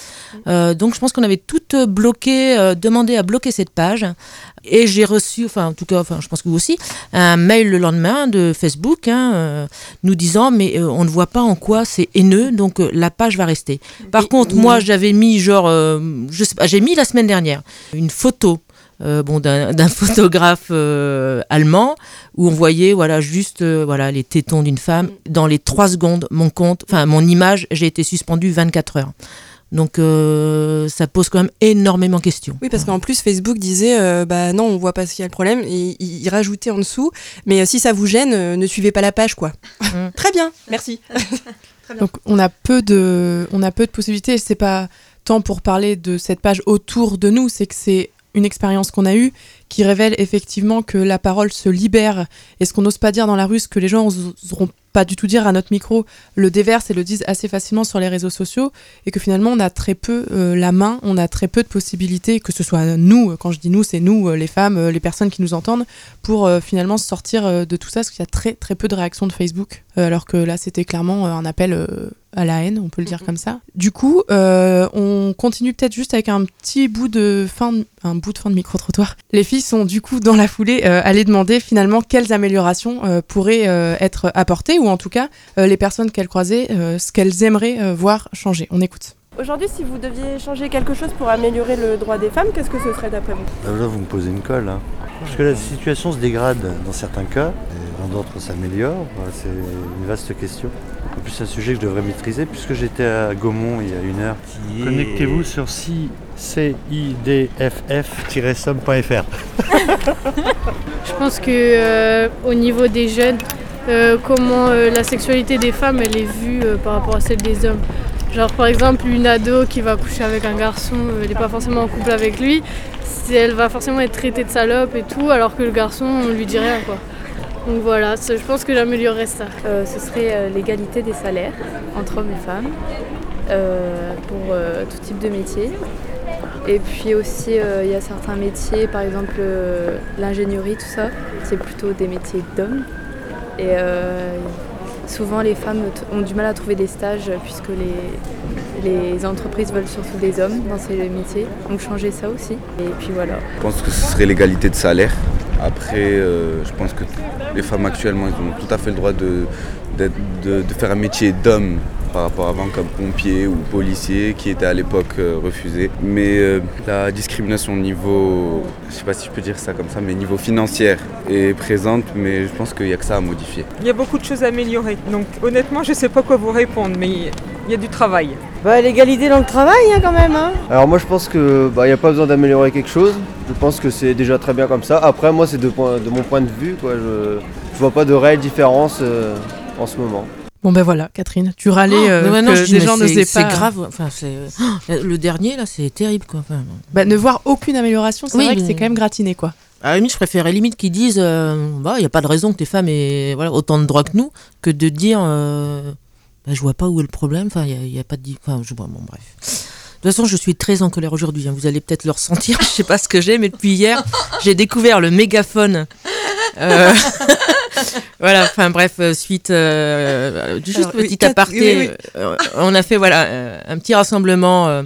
Speaker 5: Euh, donc je pense qu'on avait toutes bloqué, demandé à bloquer cette page. Et j'ai reçu, enfin en tout cas, enfin je pense que vous aussi, un mail le lendemain de Facebook hein, euh, nous disant mais euh, on ne voit pas en quoi c'est haineux, donc euh, la page va rester. Par contre, moi j'avais mis genre, je sais pas, j'ai mis la semaine dernière une photo. euh, bon, d'un photographe euh, allemand où on voyait voilà juste euh, voilà les tétons d'une femme dans les trois secondes mon compte enfin mon image j'ai été suspendue 24 heures donc euh, ça pose quand même énormément de questions
Speaker 4: Oui, parce qu'en plus, Facebook disait euh, bah non, on voit pas ce qu'il y a le problème, et il, il rajoutait en dessous, mais euh, si ça vous gêne, euh, ne suivez pas la page, quoi. Très bien, merci.
Speaker 1: Donc on a peu de, on a peu de possibilités. C'est pas tant pour parler de cette page autour de nous, c'est que c'est une expérience qu'on a eue qui révèle effectivement que la parole se libère. Et ce qu'on n'ose pas dire dans la rue, ce que les gens n'oseront pas du tout dire à notre micro, le déversent et le disent assez facilement sur les réseaux sociaux et que finalement on a très peu euh, la main, on a très peu de possibilités, que ce soit nous, quand je dis nous, c'est nous, euh, les femmes, euh, les personnes qui nous entendent, pour finalement sortir de tout ça, parce qu'il y a très très peu de réactions de Facebook, alors que là c'était clairement un appel à la haine, on peut le dire comme ça. Du coup, euh, on continue peut-être juste avec un petit bout de fin, de- un bout de fin de micro-trottoir. Les filles sont du coup dans la foulée euh, allées demander finalement quelles améliorations euh, pourraient euh, être apportées, ou en tout cas euh, les personnes qu'elles croisaient, euh, ce qu'elles aimeraient euh, voir changer. On écoute.
Speaker 22: Aujourd'hui, si vous deviez changer quelque chose pour améliorer le droit des femmes, qu'est-ce que ce serait d'après vous?
Speaker 23: Là, vous me posez une colle. hein. Parce que la situation se dégrade dans certains cas, et dans d'autres s'améliore. C'est une vaste question. En plus, c'est un sujet que je devrais maîtriser puisque j'étais à Gaumont il y a une heure. Connectez-vous sur cidff-somme.fr.
Speaker 24: Je pense que euh, au niveau des jeunes, euh, comment euh, la sexualité des femmes elle est vue euh, par rapport à celle des hommes. Genre par exemple une ado qui va coucher avec un garçon, euh, elle n'est pas forcément en couple avec lui, elle va forcément être traitée de salope et tout, alors que le garçon on lui dit rien quoi. Donc voilà, je pense que j'améliorerais ça.
Speaker 25: Euh, ce serait euh, l'égalité des salaires entre hommes et femmes euh, pour tout type de métier. Et puis aussi, il y a certains métiers, par exemple l'ingénierie, tout ça, c'est plutôt des métiers d'hommes. Et souvent, les femmes ont du mal à trouver des stages puisque les, entreprises veulent surtout des hommes dans ces métiers. Donc changer ça aussi. Et puis voilà.
Speaker 26: Je pense que ce serait l'égalité de salaire. Après, euh, je pense que les femmes actuellement, ils ont tout à fait le droit de, de, de faire un métier d'homme par rapport à avant comme pompier ou policier qui était à l'époque euh, refusé. Mais euh, la discrimination au niveau, je sais pas si je peux dire ça comme ça, mais niveau financière est présente, mais je pense qu'il n'y a que ça à modifier.
Speaker 27: Il y a beaucoup de choses à améliorer. Donc honnêtement, je ne sais pas quoi vous répondre, mais
Speaker 21: Il y a du travail.
Speaker 28: Bah, l'égalité dans le travail, hein, quand même. Hein.
Speaker 29: Alors moi je pense que bah, n'y a pas besoin d'améliorer quelque chose. Je pense que c'est déjà très bien comme ça. Après moi c'est de mon point de vue, quoi. Je, je vois pas de réelle différence euh, en ce moment.
Speaker 1: Bon ben voilà, Catherine, tu râlais
Speaker 5: Oh,
Speaker 1: euh, que
Speaker 5: je dis,
Speaker 1: gens n'osaient pas.
Speaker 5: C'est grave. Enfin, c'est oh, le dernier là, c'est terrible quoi. Enfin,
Speaker 1: Bah, ne voir aucune amélioration, c'est
Speaker 5: Oui,
Speaker 1: vrai que c'est quand même gratiné quoi.
Speaker 5: À la limite, je préférais limite qu'ils disent, euh, bah, il n'y a pas de raison que tes femmes aient voilà, autant de droits que nous, que de dire, euh, bah, je vois pas où est le problème. Enfin, il n'y a, pas de, enfin, je vois, bon, bref. De toute façon, je suis très en colère aujourd'hui. hein. Vous allez peut-être le ressentir. je sais pas ce que j'ai, mais depuis hier, j'ai découvert le mégaphone. Euh, voilà, enfin bref, euh, suite, euh, juste
Speaker 4: Alors, oui,
Speaker 5: petit aparté,
Speaker 4: oui, oui.
Speaker 5: euh, on a fait voilà euh, un petit rassemblement euh,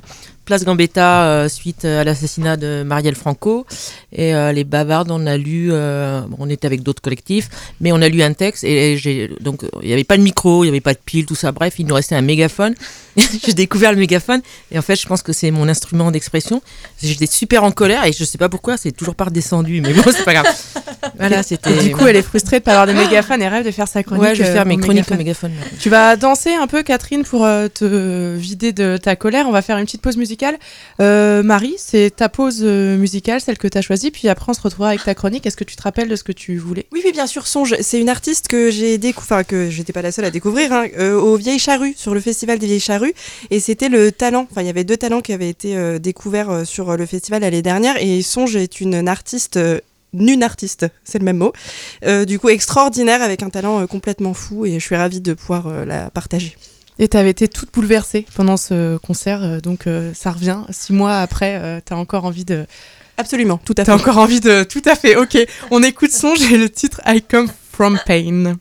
Speaker 5: place Gambetta euh, suite à l'assassinat de Marielle Franco et euh, les bavardes on a lu, euh, on était avec d'autres collectifs, mais on a lu un texte et, j'ai donc il n'y avait pas de micro, il n'y avait pas de pile, tout ça. Bref, il nous restait un mégaphone. j'ai découvert le mégaphone et en fait je pense que c'est mon instrument d'expression. J'étais super en colère et je sais pas pourquoi, c'est toujours pas redescendu, mais bon c'est pas grave. Voilà, c'était.
Speaker 1: Du coup, elle est frustrée de pas avoir de mégaphone et rêve de faire sa chronique.
Speaker 5: Ouais, je vais
Speaker 1: euh,
Speaker 5: faire mes chroniques au mégaphone.
Speaker 1: Tu vas danser un peu, Catherine, pour euh, te vider de ta colère. On va faire une petite pause musicale. Euh, Marie, c'est ta pause euh, musicale, celle que tu as choisie. Puis après, on se retrouvera avec ta chronique. Est-ce que tu te rappelles de ce que tu voulais?
Speaker 4: Oui, oui, bien sûr, Songe. C'est une artiste que j'ai découvert, que j'étais pas la seule à découvrir, hein, euh, aux Vieilles Charrues, sur le festival des Vieilles Charrues. Et c'était le talent, enfin, il y avait deux talents qui avaient été euh, découverts sur le festival l'année dernière. Et Songe est une, artiste. une artiste, c'est le même mot. Du coup, extraordinaire, avec un talent complètement fou. Et je suis ravie de pouvoir la partager.
Speaker 1: Et tu avais été toute bouleversée pendant ce concert. euh, donc, euh, ça revient. Six mois après, tu as encore envie de.
Speaker 4: Absolument, tout à
Speaker 1: T'as
Speaker 4: fait.
Speaker 1: encore envie de. Tout à fait, ok. On écoute son, j'ai le titre I Come From Pain.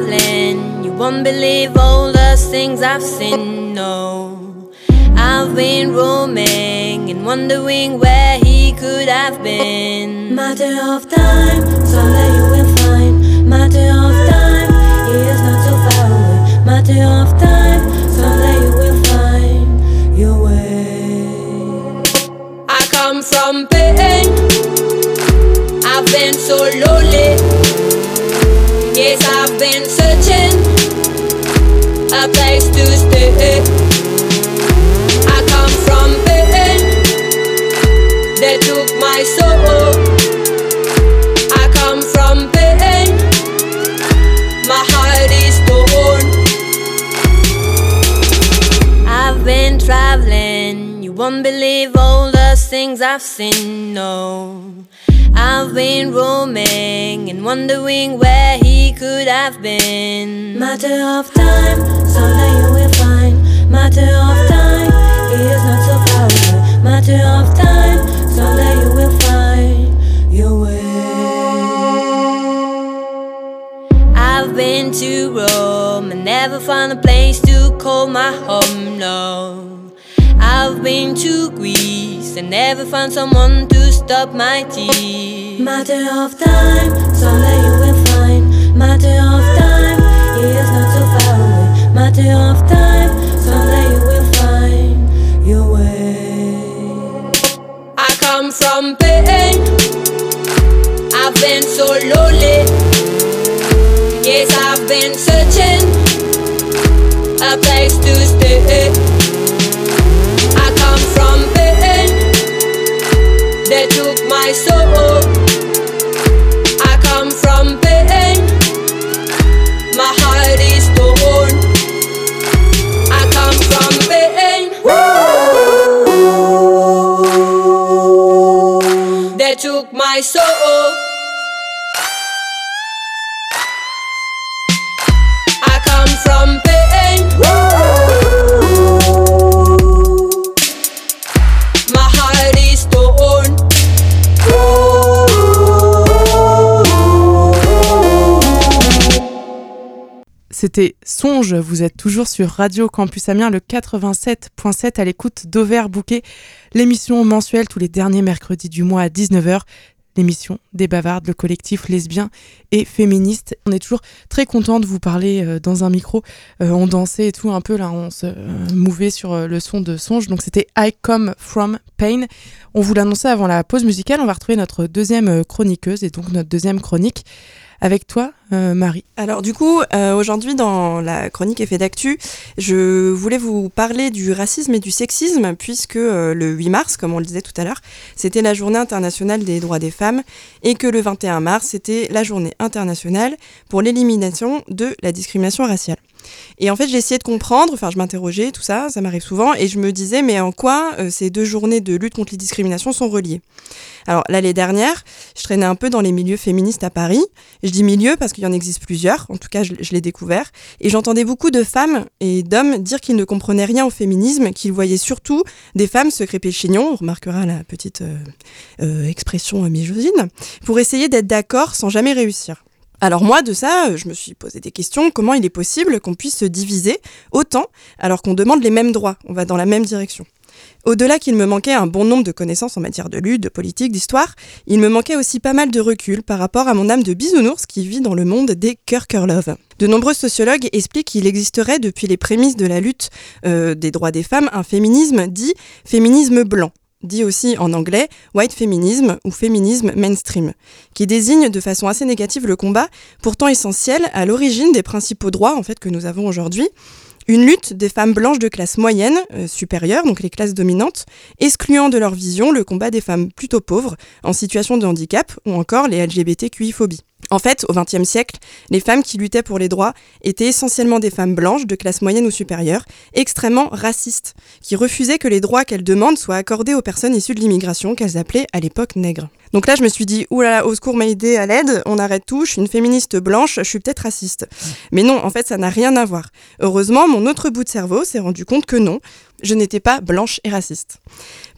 Speaker 30: Traveling, you won't believe all the things I've seen. No, I've been roaming and wondering where he could have been. Matter of time, someday you will find. Wondering where he could have been. Matter of time, someday you will find. Matter of time, he is not so far away. Matter of time, someday you will find your way. I've been to Rome and never found a place to call my home. No. I've been to Greece and never found someone to stop my tears. Matter of time, someday you will find. Matter of time, he is not so far away. Matter of time, someday you will find your way. I come from pain, I've been so lonely. Yes, I've been searching a place to my soul. I come from pain. My heart is
Speaker 1: C'était Songe. Vous êtes toujours sur Radio Campus Amiens, le 87.7 à l'écoute d'Auvert Bouquet, l'émission mensuelle tous les derniers mercredis du mois à 19h l'émission des bavardes, le collectif lesbien et féministe. On est toujours très content de vous parler euh, dans un micro. Euh, on dansait et tout un peu là, on se euh, mouvait sur le son de Songe. Donc c'était I Come From Pain. On vous l'annonçait avant la pause musicale. On va retrouver notre deuxième chroniqueuse et donc notre deuxième chronique avec toi, euh, Marie.
Speaker 4: Alors du coup, euh, aujourd'hui dans la chronique Effet d'actu, je voulais vous parler du racisme et du sexisme, puisque euh, le 8 mars, comme on le disait tout à l'heure, c'était la journée internationale des droits des femmes, et que le 21 mars, c'était la journée internationale pour l'élimination de la discrimination raciale. Et en fait, essayé de comprendre, enfin, je m'interrogeais, tout ça, ça m'arrive souvent, et je me disais, mais en quoi euh, ces deux journées de lutte contre les discriminations sont reliées? Alors, l'année dernière, je traînais un peu dans les milieux féministes à Paris. Je dis milieu parce qu'il y en existe plusieurs, en tout cas, je, l'ai découvert. Et j'entendais beaucoup de femmes et d'hommes dire qu'ils ne comprenaient rien au féminisme, qu'ils voyaient surtout des femmes se crêper le chignon, on remarquera la petite euh, euh, expression misogyne, pour essayer d'être d'accord sans jamais réussir. Alors moi, de ça, je me suis posé des questions. Comment il est possible qu'on puisse se diviser autant alors qu'on demande les mêmes droits? On va dans la même direction. Au-delà qu'il me manquait un bon nombre de connaissances en matière de lutte, de politique, d'histoire, il me manquait aussi pas mal de recul par rapport à mon âme de bisounours qui vit dans le monde des cœur love. De nombreux sociologues expliquent qu'il existerait depuis les prémices de la lutte euh, des droits des femmes un féminisme dit féminisme blanc dit aussi en anglais white feminism ou féminisme mainstream, qui désigne de façon assez négative le combat, pourtant essentiel à l'origine des principaux droits en fait que nous avons aujourd'hui, une lutte des femmes blanches de classe moyenne, euh, supérieure, donc les classes dominantes, excluant de leur vision le combat des femmes plutôt pauvres, en situation de handicap, ou encore les LGBTQI-phobies. En fait, au XXe siècle, les femmes qui luttaient pour les droits étaient essentiellement des femmes blanches de classe moyenne ou supérieure, extrêmement racistes, qui refusaient que les droits qu'elles demandent soient accordés aux personnes issues de l'immigration qu'elles appelaient à l'époque nègres. Donc là, je me suis dit, oulala, au secours, m'a aidé à l'aide, on arrête tout, je suis une féministe blanche, je suis peut-être raciste. Mais non, en fait, ça n'a rien à voir. Heureusement, mon autre bout de cerveau s'est rendu compte que non, je n'étais pas blanche et raciste.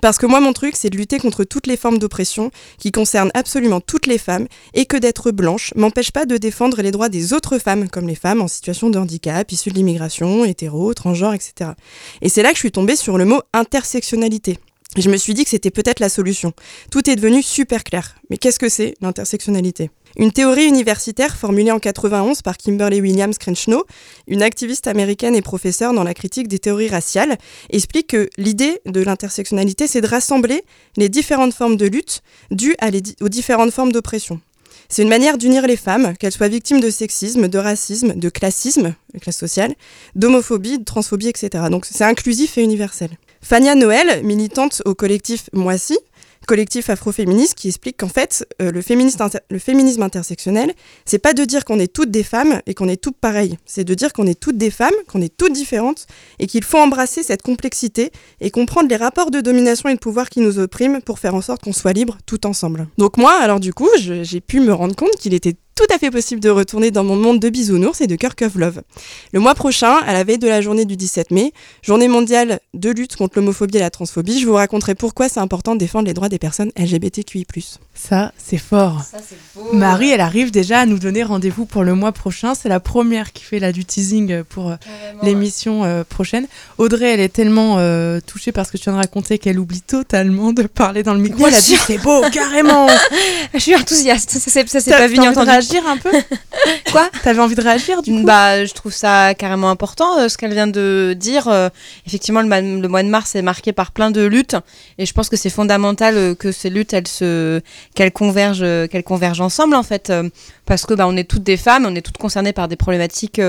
Speaker 4: Parce que moi, mon truc, c'est de lutter contre toutes les formes d'oppression qui concernent absolument toutes les femmes et que d'être blanche m'empêche pas de défendre les droits des autres femmes, comme les femmes en situation de handicap, issues de l'immigration, hétéro, transgenre, etc. Et c'est là que je suis tombée sur le mot intersectionnalité. Je me suis dit que c'était peut-être la solution. Tout est devenu super clair. Mais qu'est-ce que c'est l'intersectionnalité? Une théorie universitaire formulée en 91 par Kimberly Williams Crenshaw, une activiste américaine et professeure dans la critique des théories raciales, explique que l'idée de l'intersectionnalité, c'est de rassembler les différentes formes de lutte dues aux différentes formes d'oppression. C'est une manière d'unir les femmes, qu'elles soient victimes de sexisme, de racisme, de classisme, classe sociale, d'homophobie, de transphobie, etc. Donc c'est inclusif et universel. Fania Noël, militante au collectif Moissy, collectif afroféministe qui explique qu'en fait, euh, le, le, féminisme intersectionnel, c'est pas de dire qu'on est toutes des femmes et qu'on est toutes pareilles. C'est de dire qu'on est toutes des femmes, qu'on est toutes différentes et qu'il faut embrasser cette complexité et comprendre les rapports de domination et de pouvoir qui nous oppriment pour faire en sorte qu'on soit libre tout ensemble. Donc moi, alors du coup, j'ai pu me rendre compte qu'il était tout à fait possible de retourner dans mon monde de bisounours et de Kirk of Love. Le mois prochain, à la veille de la journée du 17 mai, journée mondiale de lutte contre l'homophobie et la transphobie, je vous raconterai pourquoi c'est important de défendre les droits des personnes LGBTQI+.
Speaker 1: Ça, c'est fort. Marie, elle arrive déjà à nous donner rendez-vous pour le mois prochain. C'est la première qui fait là du teasing pour euh, l'émission euh, prochaine. Audrey, elle est tellement euh, touchée par ce que tu viens de raconter qu'elle oublie totalement de parler dans le micro. elle a dit c'est beau, carrément.
Speaker 31: je suis enthousiaste. Ça, ça c'est pas venu entendu
Speaker 1: réagir un peu
Speaker 31: Quoi?
Speaker 1: T'avais envie de réagir du coup?
Speaker 31: Bah, je trouve ça carrément important euh, ce qu'elle vient de dire. Euh, effectivement, le, mois de mars est marqué par plein de luttes et je pense que c'est fondamental euh, que ces luttes, elles se, qu'elles convergent, qu'elles convergent ensemble en fait, parce que bah, on est toutes des femmes, on est toutes concernées par des problématiques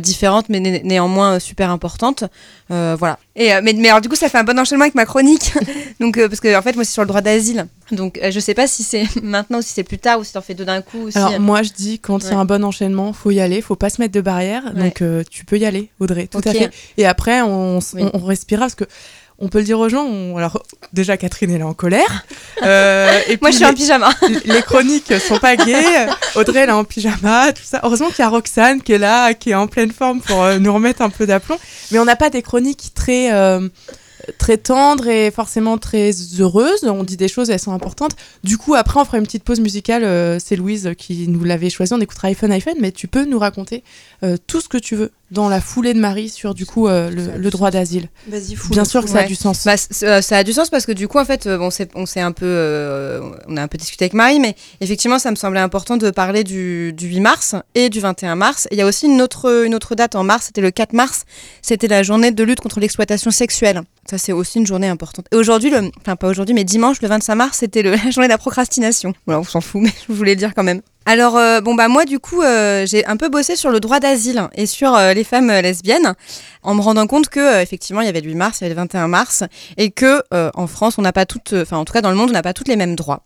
Speaker 31: différentes, mais néanmoins super importantes. voilà. Et mais, mais alors du coup, ça fait un bon enchaînement avec ma chronique, donc parce que en fait, moi, c'est sur le droit d'asile. Donc, je sais pas si c'est maintenant ou si c'est plus tard ou si t'en fais deux d'un coup. Aussi.
Speaker 1: Alors, moi, je dis quand il y a un bon enchaînement, faut y aller, faut pas se mettre de barrière. Donc, euh, tu peux y aller, Audrey, tout à fait. Et après, on, on, respirera parce que on peut le dire aux gens. Alors, déjà, Catherine, elle est en colère.
Speaker 31: Euh, et Moi, je suis en pyjama.
Speaker 1: les chroniques sont pas gaies. Audrey, elle est en pyjama, tout ça. Heureusement qu'il y a Roxane qui est là, qui est en pleine forme pour euh, nous remettre un peu d'aplomb. Mais on n'a pas des chroniques très très tendre et forcément très heureuse. On dit des choses, elles sont importantes. Du coup, après, on fera une petite pause musicale. euh, c'est Louise qui nous l'avait choisi. On écoutera iPhone, iPhone, mais tu peux nous raconter euh, tout ce que tu veux dans la foulée de Marie sur du coup euh, le, le droit d'asile. Bien sûr que ça a
Speaker 21: Ouais.
Speaker 1: du sens.
Speaker 21: Bah, euh, ça a du sens parce que du coup, en fait, euh, bon, on s'est un peu, euh, on a un peu discuté avec Marie, mais effectivement, ça me semblait important de parler du, du 8 mars et du 21 mars. Il y a aussi une autre, une autre date en mars, c'était le 4 mars, c'était la journée de lutte contre l'exploitation sexuelle. Ça, c'est aussi une journée importante. Et aujourd'hui, le, enfin pas aujourd'hui, mais dimanche, le 25 mars, c'était la journée de la procrastination. Voilà, on s'en fout, mais je voulais le dire quand même. Alors, euh, bon, bah moi, du coup, euh, j'ai un peu bossé sur le droit d'asile et sur euh, les femmes lesbiennes, en me rendant compte que, effectivement, il y avait le 8 mars, il y avait le 21 mars, et que en France, on n'a pas toutes, enfin, en tout cas, dans le monde, on n'a pas toutes les mêmes droits.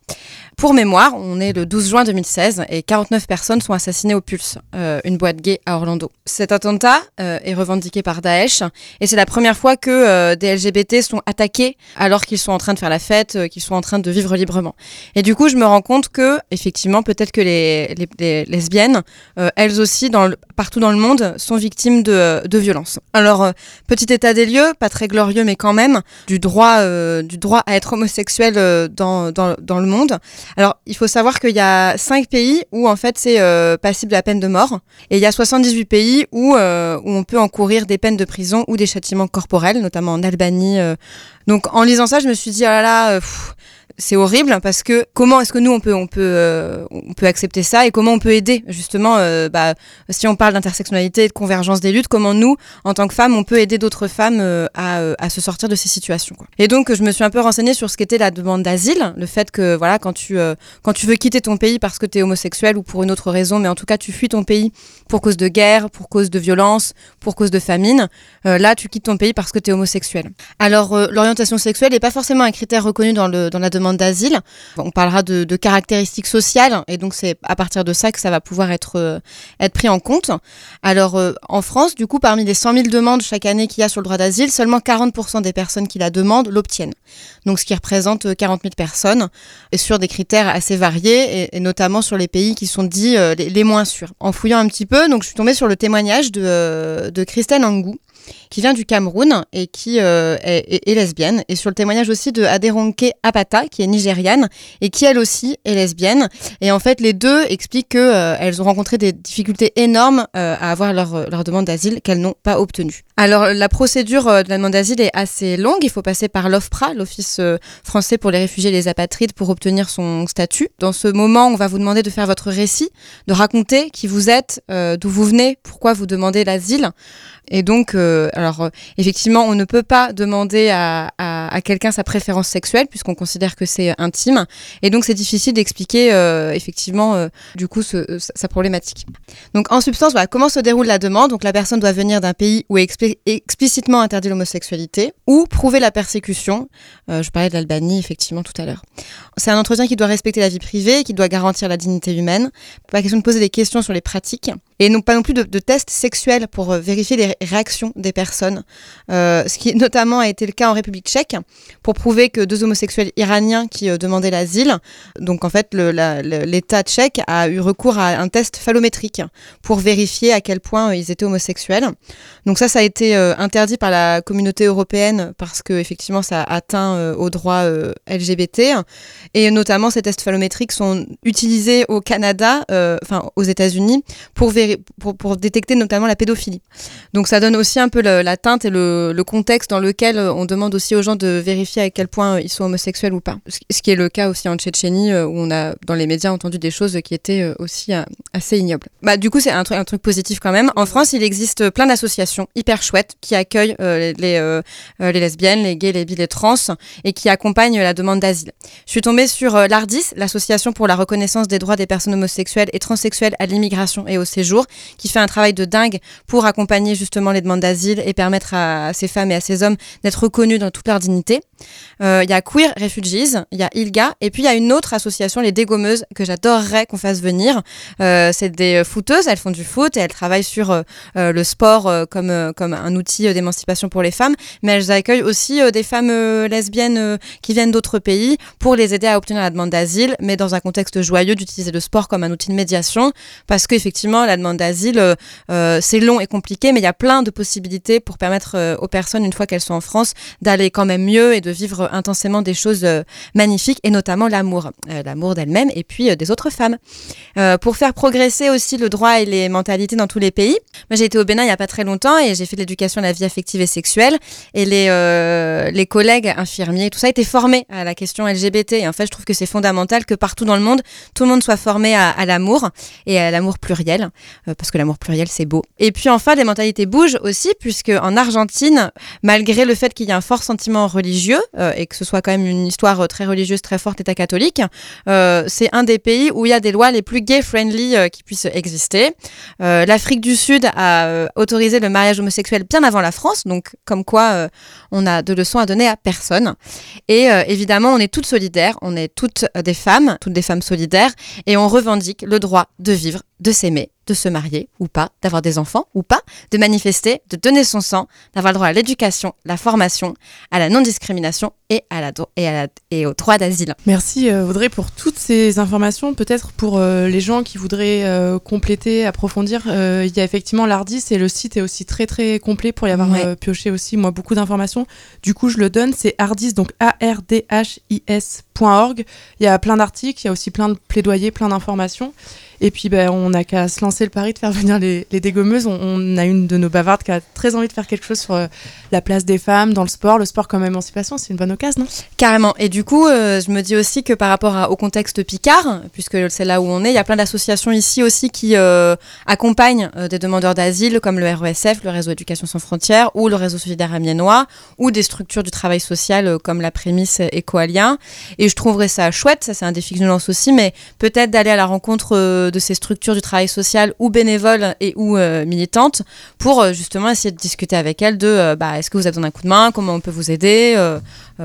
Speaker 21: Pour mémoire, on est le 12 juin 2016 et 49 personnes sont assassinées au Pulse, une boîte gay à Orlando. Cet attentat est revendiqué par Daesh et c'est la première fois que des LGBT sont attaqués alors qu'ils sont en train de faire la fête, qu'ils sont en train de vivre librement. Et du coup, je me rends compte que, effectivement, peut-être que les, les- les lesbiennes, euh, elles aussi, partout dans le monde, sont victimes de, violences. Alors, euh, petit état des lieux, pas très glorieux, mais quand même, du droit, euh, du droit à être homosexuel dans, dans, le monde. Alors, il faut savoir qu'il y a cinq pays où, en fait, c'est passible de la peine de mort. Et il y a 78 pays où, où on peut encourir des peines de prison ou des châtiments corporels, notamment en Albanie. Donc, en lisant ça, je me suis dit, oh là là, c'est horrible parce que comment est-ce que nous on peut on peut euh, on peut accepter ça et comment on peut aider justement euh, bah, si on parle d'intersectionnalité et de convergence des luttes comment nous en tant que femmes on peut aider d'autres femmes euh, à, euh, à se sortir de ces situations quoi. et donc je me suis un peu renseignée sur ce qu'était la demande d'asile le fait que voilà quand tu euh, quand tu veux quitter ton pays parce que tu es homosexuel ou pour une autre raison mais en tout cas tu fuis ton pays pour cause de guerre pour cause de violence pour cause de famine là tu quittes ton pays parce que tu es homosexuel alors l'orientation sexuelle n'est pas forcément un critère reconnu dans le dans la demande d'asile. On parlera de, caractéristiques sociales et donc c'est à partir de ça que ça va pouvoir être, euh, être pris en compte. Alors euh, en France, du coup, parmi les 100 000 demandes chaque année qu'il y a sur le droit d'asile, seulement 40% des personnes qui la demandent l'obtiennent. Donc ce qui représente euh, 40 000 personnes et sur des critères assez variés et, notamment sur les pays qui sont dits euh, les, les moins sûrs. En fouillant un petit peu, donc je suis tombée sur le témoignage de, euh, de Christelle Angou qui vient du Cameroun et qui euh, est, lesbienne. Et sur le témoignage aussi de Aderonke Apata, qui est nigériane et qui elle aussi est lesbienne. Et en fait, les deux expliquent qu'elles ont rencontré des difficultés énormes euh, à avoir leur, demande d'asile qu'elles n'ont pas obtenue. Alors, la procédure euh, de la demande d'asile est assez longue. Il faut passer par l'OFPRA, l'Office euh, français pour les réfugiés et les apatrides, pour obtenir son statut. Dans ce moment, on va vous demander de faire votre récit, de raconter qui vous êtes, euh, d'où vous venez, pourquoi vous demandez l'asile. Et donc, euh, alors euh, effectivement, on ne peut pas demander à, à, quelqu'un sa préférence sexuelle puisqu'on considère que c'est intime. Et donc, c'est difficile d'expliquer euh, effectivement euh, du coup sa problématique. Donc, en substance, voilà, comment se déroule la demande? Donc, la personne doit venir d'un pays où est expli- explicitement interdit l'homosexualité ou prouver la persécution. Je parlais de l'Albanie effectivement tout à l'heure. C'est un entretien qui doit respecter la vie privée, qui doit garantir la dignité humaine. Pas question de poser des questions sur les pratiques et non pas non plus de, de tests sexuels pour vérifier les ré- réactions des personnes. Euh, ce qui notamment a été le cas en République tchèque pour prouver que deux homosexuels iraniens qui euh, demandaient l'asile, donc en fait l'État tchèque a eu recours à un test phallométrique pour vérifier à quel point euh, ils étaient homosexuels. Donc ça, ça a été interdit par la communauté européenne parce que effectivement ça atteint aux droits LGBT et notamment ces tests phallométriques sont utilisés au Canada, enfin aux États-Unis pour, pour détecter notamment la pédophilie. Donc ça donne aussi un peu le- la teinte et le, contexte dans lequel euh, on demande aussi aux gens de vérifier à quel point euh, ils sont homosexuels ou pas. Ce qui est le cas aussi en Tchétchénie euh, où on a dans les médias entendu des choses qui étaient euh, aussi euh, assez ignobles. Bah, du coup c'est un, truc- positif quand même. En France il existe plein d'associations hyper chouettes qui accueillent euh, les, euh, euh, les lesbiennes, les gays, les bi, les trans et qui accompagnent la demande d'asile. Je suis tombée sur euh, l'ARDIS, l'association pour la reconnaissance des droits des personnes homosexuelles et transsexuelles à l'immigration et au séjour, qui fait un travail de dingue pour accompagner justement les demandes d'asile et permettre à, ces femmes et à ces hommes d'être reconnus dans toute leur dignité. Euh, Il y a Queer Refugees, il y a ILGA, et puis il y a une autre association, les Dégommeuses, que j'adorerais qu'on fasse venir. Euh, c'est des footeuses, elles font du foot et elles travaillent sur euh, euh, le sport euh, comme, euh, comme un outil euh, d'émancipation pour les femmes, mais elles accueillent aussi euh, des femmes euh, lesbiennes euh, qui viennent d'autres pays pour les aider à obtenir la demande d'asile, mais dans un contexte joyeux d'utiliser le sport comme un outil de médiation, parce qu'effectivement, la demande d'asile, euh, euh, c'est long et compliqué, mais il y a plein de possibilités pour permettre euh, aux personnes, une fois qu'elles sont en France, d'aller quand même mieux et de vivre intensément des choses euh, magnifiques, et notamment l'amour, Euh, l'amour d'elles-mêmes et puis des autres femmes. Pour faire progresser aussi le droit et les mentalités dans tous les pays. Moi, j'ai été au Bénin il y a pas très longtemps et j'ai fait de l'éducation à la vie affective et sexuelle. Et les, les collègues infirmiers, tout ça, étaient formés à la question LGBT. Et en fait, je trouve que c'est fondamental que partout dans le monde, tout le monde soit formé à, l'amour et à l'amour pluriel, parce que l'amour pluriel, c'est beau. Et puis enfin, les mentalités bougent aussi, puisque en Argentine, malgré le fait qu'il y ait un fort sentiment religieux euh, et que ce soit quand même une histoire euh, très religieuse, très forte, État catholique, euh, c'est un des pays où il y a des lois les plus gay-friendly qui puissent exister. L'Afrique du Sud a autorisé le mariage homosexuel bien avant la France, donc comme quoi on a de leçons à donner à personne. Et évidemment, on est toutes solidaires, on est toutes des femmes, toutes des femmes solidaires, et on revendique le droit de vivre, de s'aimer, de se marier ou pas, d'avoir des enfants ou pas, de manifester, de donner son sang, d'avoir le droit à l'éducation, la formation, à la non-discrimination et, à la, dro- et, à la- et au droit d'asile.
Speaker 1: Merci euh, Audrey pour toutes ces informations. Peut-être pour euh, les gens qui voudraient euh, compléter, approfondir, euh, il y a effectivement l'Ardis et le site est aussi très très complet pour y avoir
Speaker 21: Ouais.
Speaker 1: pioché aussi moi beaucoup d'informations. Du coup je le donne, c'est Ardis donc A R D H I S.org. Il y a plein d'articles, il y a aussi plein de plaidoyers, plein d'informations. Et puis ben, on n'a qu'à se lancer le pari de faire venir les, dégommeuses. On, a une de nos bavardes qui a très envie de faire quelque chose sur euh, la place des femmes dans le sport, le sport comme émancipation. C'est une bonne occasion, non?
Speaker 21: Carrément. Et du coup, euh, je me dis aussi que par rapport à- au contexte Picard, puisque c'est là où on est, il y a plein d'associations ici aussi qui euh, accompagnent des demandeurs d'asile, comme le RESF, le Réseau Éducation sans frontières, ou le Réseau solidaire amiénois, ou des structures du travail social comme la Prémisse et. Et je trouverais ça chouette, ça c'est un défi que je lance aussi, mais peut-être d'aller à la rencontre euh, de ces structures du travail social ou bénévoles et ou euh, militantes pour euh, justement essayer de discuter avec elles de euh, bah, est-ce que vous avez besoin d'un coup de main, comment on peut vous aider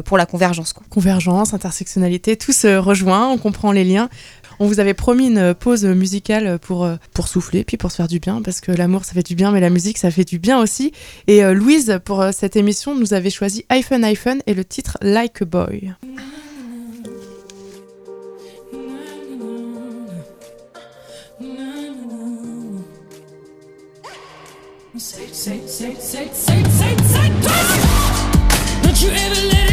Speaker 21: pour la convergence.
Speaker 1: Convergence, intersectionnalité, tout se rejoint, on comprend les liens. On vous avait promis une pause musicale pour, pour souffler, puis pour se faire du bien, parce que l'amour ça fait du bien, mais la musique ça fait du bien aussi. Et Louise, pour cette émission, nous avait choisi iPhone iPhone et le titre Like a Boy.
Speaker 32: Say, say, say, say, say, say, say, twice. Don't you ever let it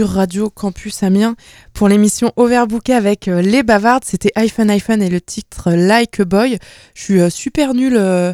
Speaker 1: sur Radio Campus Amiens pour l'émission Overbookée avec euh, les bavardes. C'était iPhone iPhone et le titre Like a Boy. Je suis euh, super nulle euh,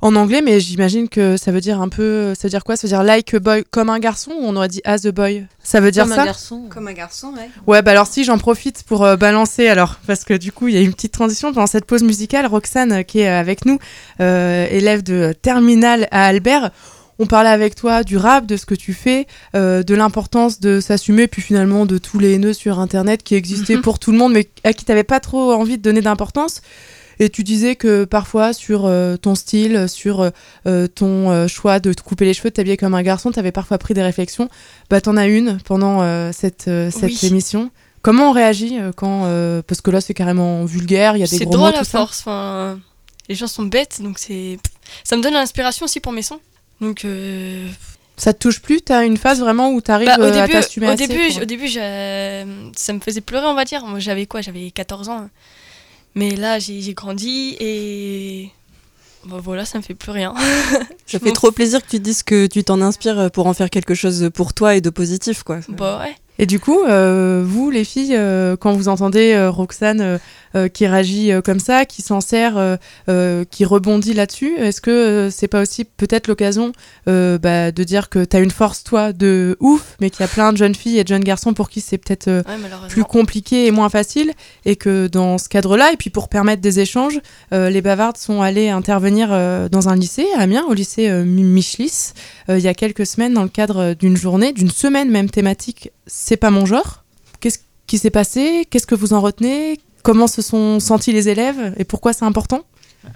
Speaker 1: en anglais, mais j'imagine que ça veut dire un peu. Ça veut dire quoi? Ça veut dire like a boy comme un garçon ou on aurait dit as a boy? Ça veut dire
Speaker 21: Comme un
Speaker 1: ça
Speaker 21: garçon. Comme un garçon, ouais.
Speaker 1: Ouais, bah alors si, j'en profite pour euh, balancer alors, parce que du coup, il y a une petite transition pendant cette pause musicale. Roxane, euh, qui est euh, avec nous, euh, élève de terminale à Albert, on parlait avec toi du rap, de ce que tu fais, euh, de l'importance de s'assumer, puis finalement de tous les haineux sur Internet qui existaient pour tout le monde, mais à qui t'avais pas trop envie de donner d'importance. Et tu disais que parfois, sur euh, ton style, sur euh, ton choix de te couper les cheveux, de t'habiller comme un garçon, t'avais parfois pris des réflexions. Bah, t'en as une pendant cette, cette
Speaker 2: Oui.
Speaker 1: émission. Comment on réagit quand. parce que là, c'est carrément vulgaire, il y a des
Speaker 2: C'est
Speaker 1: gros mots,
Speaker 2: à
Speaker 1: tout ça.
Speaker 2: force. Enfin, les gens sont bêtes, donc c'est. Ça me donne l'inspiration aussi pour mes sons. Donc. euh,
Speaker 1: Ça te touche plus? T'as une phase vraiment où t'arrives
Speaker 2: bah, au
Speaker 1: euh, à
Speaker 2: début,
Speaker 1: t'assumer
Speaker 2: au
Speaker 1: assez
Speaker 2: début, au début, ça me faisait pleurer, on va dire. Moi, j'avais quoi? J'avais 14 ans. Mais là, j'ai j'ai grandi et. Bah, voilà, ça me fait plus rien.
Speaker 4: Ça fait trop plaisir que tu dises que tu t'en inspires pour en faire quelque chose pour toi et de positif, quoi.
Speaker 2: Bah ouais.
Speaker 1: Et du coup, euh, vous, les filles, euh, quand vous entendez euh, Roxane qui réagit comme ça, qui s'en sert, qui rebondit là-dessus, est-ce que c'est pas aussi peut-être l'occasion bah, de dire que t'as une force, toi, de ouf, mais qu'il y a plein de jeunes filles et de jeunes garçons pour qui c'est peut-être
Speaker 2: Ouais,
Speaker 1: plus compliqué et moins facile, et que dans ce cadre-là, et puis pour permettre des échanges, les bavardes sont allées intervenir dans un lycée, à Amiens, au lycée Mi- Michelis, il y a quelques semaines, dans le cadre d'une journée, d'une semaine même thématique, c'est pas mon genre. Qu'est-ce qui s'est passé? Qu'est-ce que vous en retenez? Comment se sont sentis les élèves? Et pourquoi c'est important?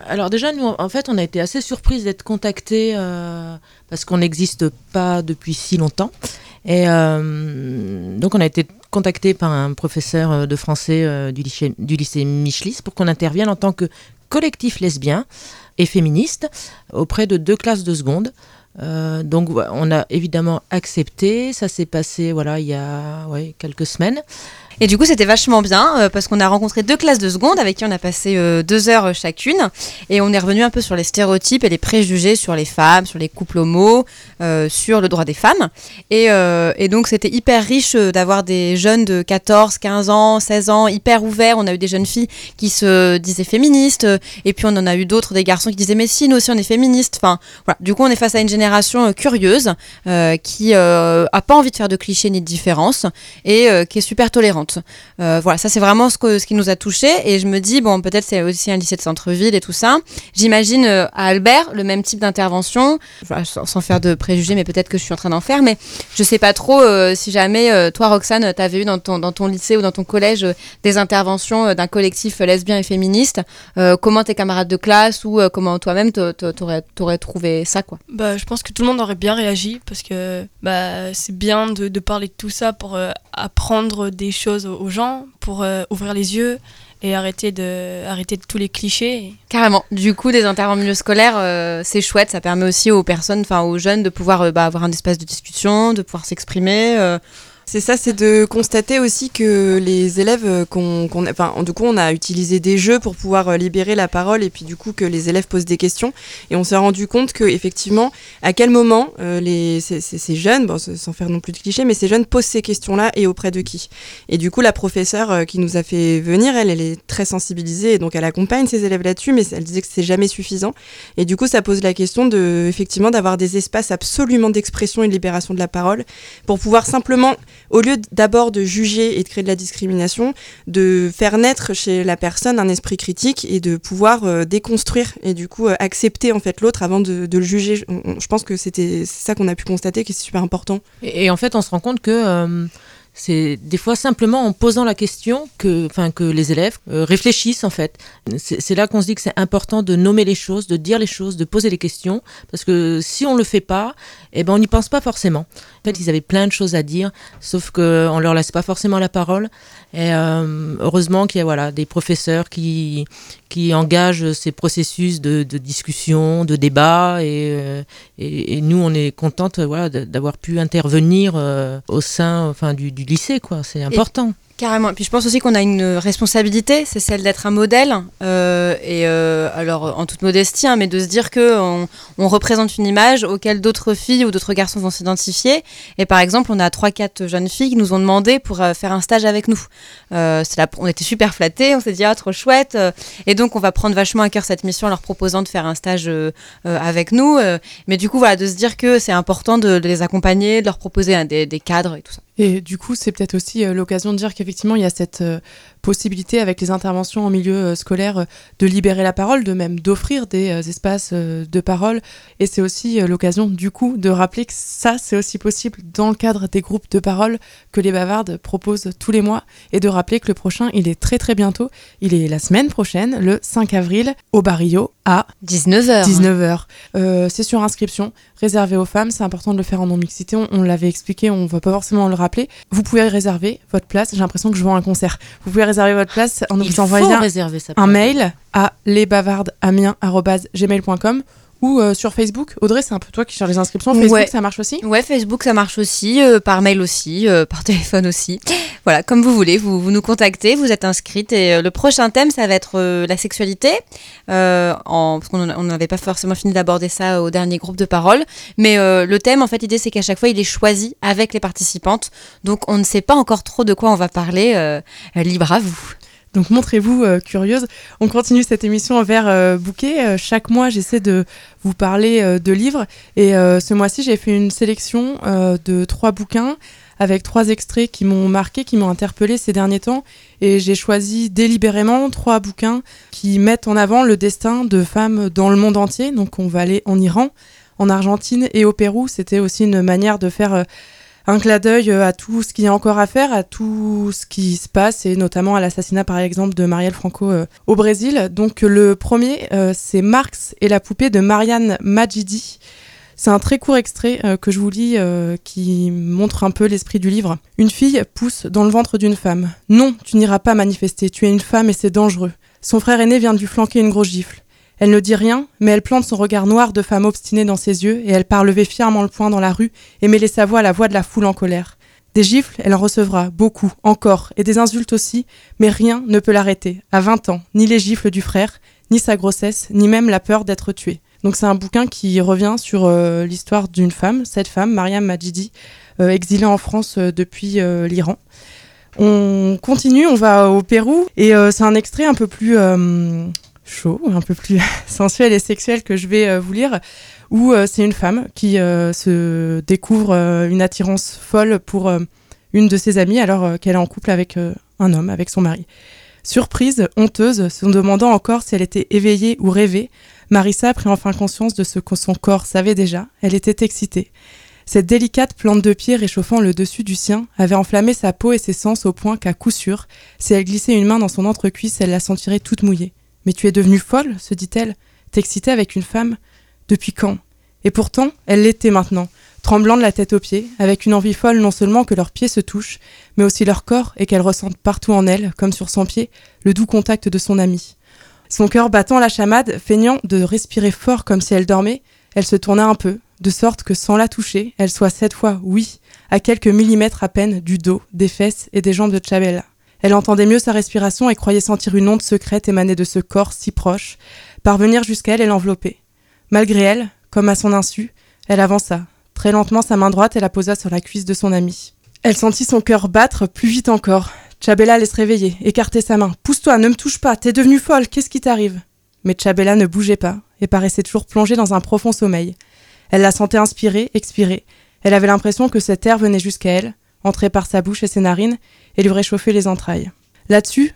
Speaker 5: Alors déjà, nous, en fait, on a été assez surprise d'être contactés euh, parce qu'on n'existe pas depuis si longtemps. Et euh, donc, on a été contactés par un professeur euh, de français du, lycée, du lycée Michelis pour qu'on intervienne en tant que collectif lesbien et féministe auprès de deux classes de seconde. Euh, donc, on a évidemment accepté. Ça s'est passé, voilà, il y a quelques semaines.
Speaker 21: Et du coup, c'était vachement bien euh, parce qu'on a rencontré deux classes de seconde avec qui on a passé euh, deux heures euh, chacune et on est revenu un peu sur les stéréotypes et les préjugés sur les femmes, sur les couples homo, sur le droit des femmes. Et, donc, c'était hyper riche d'avoir des jeunes de 14, 15 ans, 16 ans, hyper ouverts. On a eu des jeunes filles qui se disaient féministes et puis on en a eu d'autres, des garçons qui disaient mais si, nous aussi on est féministes. Enfin. Du coup, on est face à une génération curieuse qui euh, a pas envie de faire de clichés ni de différences et qui est super tolérante. Euh, voilà, ça c'est vraiment ce, qui nous a touchés. Et je me dis, bon, peut-être c'est aussi un lycée de centre-ville et tout ça. J'imagine euh, à Albert le même type d'intervention, sans, sans faire de préjugés, mais peut-être que je suis en train d'en faire, mais je sais pas trop euh, si jamais toi, Roxane, t'avais eu dans ton, dans ton lycée ou dans ton collège des interventions d'un collectif lesbien et féministe, comment tes camarades de classe ou comment toi-même t'aurais trouvé ça, quoi?
Speaker 2: Bah, je pense que tout le monde aurait bien réagi parce que bah, c'est bien de, de parler de tout ça pour apprendre des choses aux, gens, pour euh, ouvrir les yeux et arrêter de, arrêter de tous les clichés.
Speaker 21: Carrément. Du coup, des interventions scolaire, euh, c'est chouette. Ça permet aussi aux personnes, enfin aux jeunes, de pouvoir euh, bah, avoir un espace de discussion, de pouvoir s'exprimer.
Speaker 4: C'est ça, c'est de constater aussi que les élèves euh, qu'on, enfin, du coup, on a utilisé des jeux pour pouvoir euh, libérer la parole et puis du coup que les élèves posent des questions et on s'est rendu compte que effectivement, à quel moment euh, les ces, ces- jeunes, bon, sans faire non plus de clichés, mais ces jeunes posent ces questions-là et auprès de qui? Et du coup, la professeure qui nous a fait venir, elle, elle est très sensibilisée et donc elle accompagne ses élèves là-dessus, mais elle disait que c'est jamais suffisant. Et du coup, ça pose la question de effectivement d'avoir des espaces absolument d'expression et de libération de la parole pour pouvoir simplement, au lieu d'abord de juger et de créer de la discrimination, de faire naître chez la personne un esprit critique et de pouvoir euh, déconstruire et du coup euh, accepter en fait l'autre avant de, le juger. Je pense que c'était ça qu'on a pu constater, que c'est super important.
Speaker 5: Et, et en fait, on se rend compte que euh, c'est des fois simplement en posant la question que, enfin, que les élèves euh, réfléchissent en fait. C'est là qu'on se dit que c'est important de nommer les choses, de dire les choses, de poser les questions, parce que si on le fait pas, eh ben on n'y pense pas forcément. En fait, ils avaient plein de choses à dire, sauf que on leur laisse pas forcément la parole. Et euh, heureusement qu'il y a voilà des professeurs qui qui engagent ces processus de, discussion, de débat, et, euh, et, et nous on est contente voilà d'avoir pu intervenir au sein enfin du lycée quoi. C'est important.
Speaker 21: Carrément. Et puis je pense aussi qu'on a une responsabilité, c'est celle d'être un modèle. euh, et euh, alors, en toute modestie, hein, mais de se dire que on, représente une image auquel d'autres filles ou d'autres garçons vont s'identifier. Et par exemple, on a trois, quatre jeunes filles qui nous ont demandé pour euh, faire un stage avec nous. On était super flattés, on s'est dit ah trop chouette. et donc on va prendre vachement à cœur cette mission en leur proposant de faire un stage avec nous. mais du coup, voilà, de se dire que c'est important de, les accompagner, de leur proposer hein, des, des cadres et tout ça.
Speaker 1: Et du coup, c'est peut-être aussi l'occasion de dire qu'effectivement, il y a cette euh, possibilité avec les interventions en milieu euh, scolaire euh, de libérer la parole, de même d'offrir des euh, espaces de parole. Et c'est aussi l'occasion, du coup, de rappeler que ça, c'est aussi possible dans le cadre des groupes de parole que les bavardes proposent tous les mois. Et de rappeler que le prochain, il est très très bientôt. Il est la semaine prochaine, le 5 avril, au Barrio, à
Speaker 21: 19h.
Speaker 1: 19h. Euh, c'est sur inscription, réservé aux femmes. C'est important de le faire en non-mixité. On, on l'avait expliqué, on va pas forcément le rappeler. Vous pouvez réserver votre place. J'ai l'impression que je vois un concert. Vous pouvez réserver votre place en nous envoyant un mail à lesbavardesamiens.gmail.com ou euh, sur Facebook. Audrey, c'est un peu toi qui cherches les inscriptions. Facebook,
Speaker 21: Ouais.
Speaker 1: ça marche aussi?
Speaker 21: Ouais, Facebook, ça marche aussi, euh, par mail aussi, euh, par téléphone aussi. Voilà, comme vous voulez, vous, vous nous contactez, vous êtes inscrite. Et le prochain thème, ça va être la sexualité. En, parce qu'on on n'avait pas forcément fini d'aborder ça au dernier groupe de parole. Mais le thème, en fait, l'idée, c'est qu'à chaque fois, il est choisi avec les participantes. Donc, on ne sait pas encore trop de quoi on va parler. libre à vous.
Speaker 1: Donc montrez-vous euh, curieuse. On continue cette émission vers euh, bouquet. Euh, chaque mois, j'essaie de vous parler euh, de livres. Et euh, ce mois-ci, j'ai fait une sélection de trois bouquins avec trois extraits qui m'ont marqué, qui m'ont interpellé ces derniers temps. Et j'ai choisi délibérément trois bouquins qui mettent en avant le destin de femmes dans le monde entier. Donc on va aller en Iran, en Argentine et au Pérou. C'était aussi une manière de faire... un clin d'œil euh, à tout ce qu'il y a encore à faire, à tout ce qui se passe, et notamment à l'assassinat par exemple de Marielle Franco euh, au Brésil. Donc le premier, euh, c'est Marx et la poupée de Marianne Majidi. C'est un très court extrait que je vous lis qui montre un peu l'esprit du livre. Une fille pousse dans le ventre d'une femme. Non, tu n'iras pas manifester, tu es une femme et c'est dangereux. Son frère aîné vient de flanquer une grosse gifle. Elle ne dit rien, mais elle plante son regard noir de femme obstinée dans ses yeux et elle part lever fièrement le poing dans la rue et mêler sa voix à la voix de la foule en colère. Des gifles, elle en recevra, beaucoup, encore, et des insultes aussi, mais rien ne peut l'arrêter. À 20 ans, ni les gifles du frère, ni sa grossesse, ni même la peur d'être tuée. Donc c'est un bouquin qui revient sur euh, l'histoire d'une femme, cette femme, Mariam Majidi, euh, exilée en France euh, depuis l'Iran. On continue, on va au Pérou, et c'est un extrait un peu plus chaud, un peu plus sensuel et sexuel que je vais euh, vous lire, où euh, c'est une femme qui euh, se découvre une attirance folle pour une de ses amies alors qu'elle est en couple avec un homme, avec son mari. Surprise, honteuse, se demandant encore si elle était éveillée ou rêvée, Marissa prit enfin conscience de ce que son corps savait déjà. Elle était excitée. Cette délicate plante de pied réchauffant le dessus du sien avait enflammé sa peau et ses sens au point qu'à coup sûr, si elle glissait une main dans son entrecuisse, elle la sentirait toute mouillée. Mais tu es devenue folle, se dit-elle. T'exciter avec une femme Depuis quand? Et pourtant, elle l'était maintenant, tremblant de la tête aux pieds, avec une envie folle non seulement que leurs pieds se touchent, mais aussi leur corps et qu'elle ressente partout en elle, comme sur son pied, le doux contact de son ami. Son cœur battant la chamade, feignant de respirer fort comme si elle dormait, elle se tourna un peu, de sorte que sans la toucher, elle soit cette fois, oui, à quelques millimètres à peine du dos, des fesses et des jambes de Chabella. Elle entendait mieux sa respiration et croyait sentir une onde secrète émaner de ce corps si proche, parvenir jusqu'à elle et l'envelopper. Malgré elle, comme à son insu, elle avança. Très lentement, sa main droite, elle la posa sur la cuisse de son ami. Elle sentit son cœur battre plus vite encore. Chabella allait se réveiller, écarter sa main. Pousse-toi, ne me touche pas, t'es devenue folle, qu'est-ce qui t'arrive? Mais Chabella ne bougeait pas et paraissait toujours plongée dans un profond sommeil. Elle la sentait inspirer, expirer. Elle avait l'impression que cet air venait jusqu'à elle, entrait par sa bouche et ses narines, et lui réchauffait les entrailles. Là-dessus,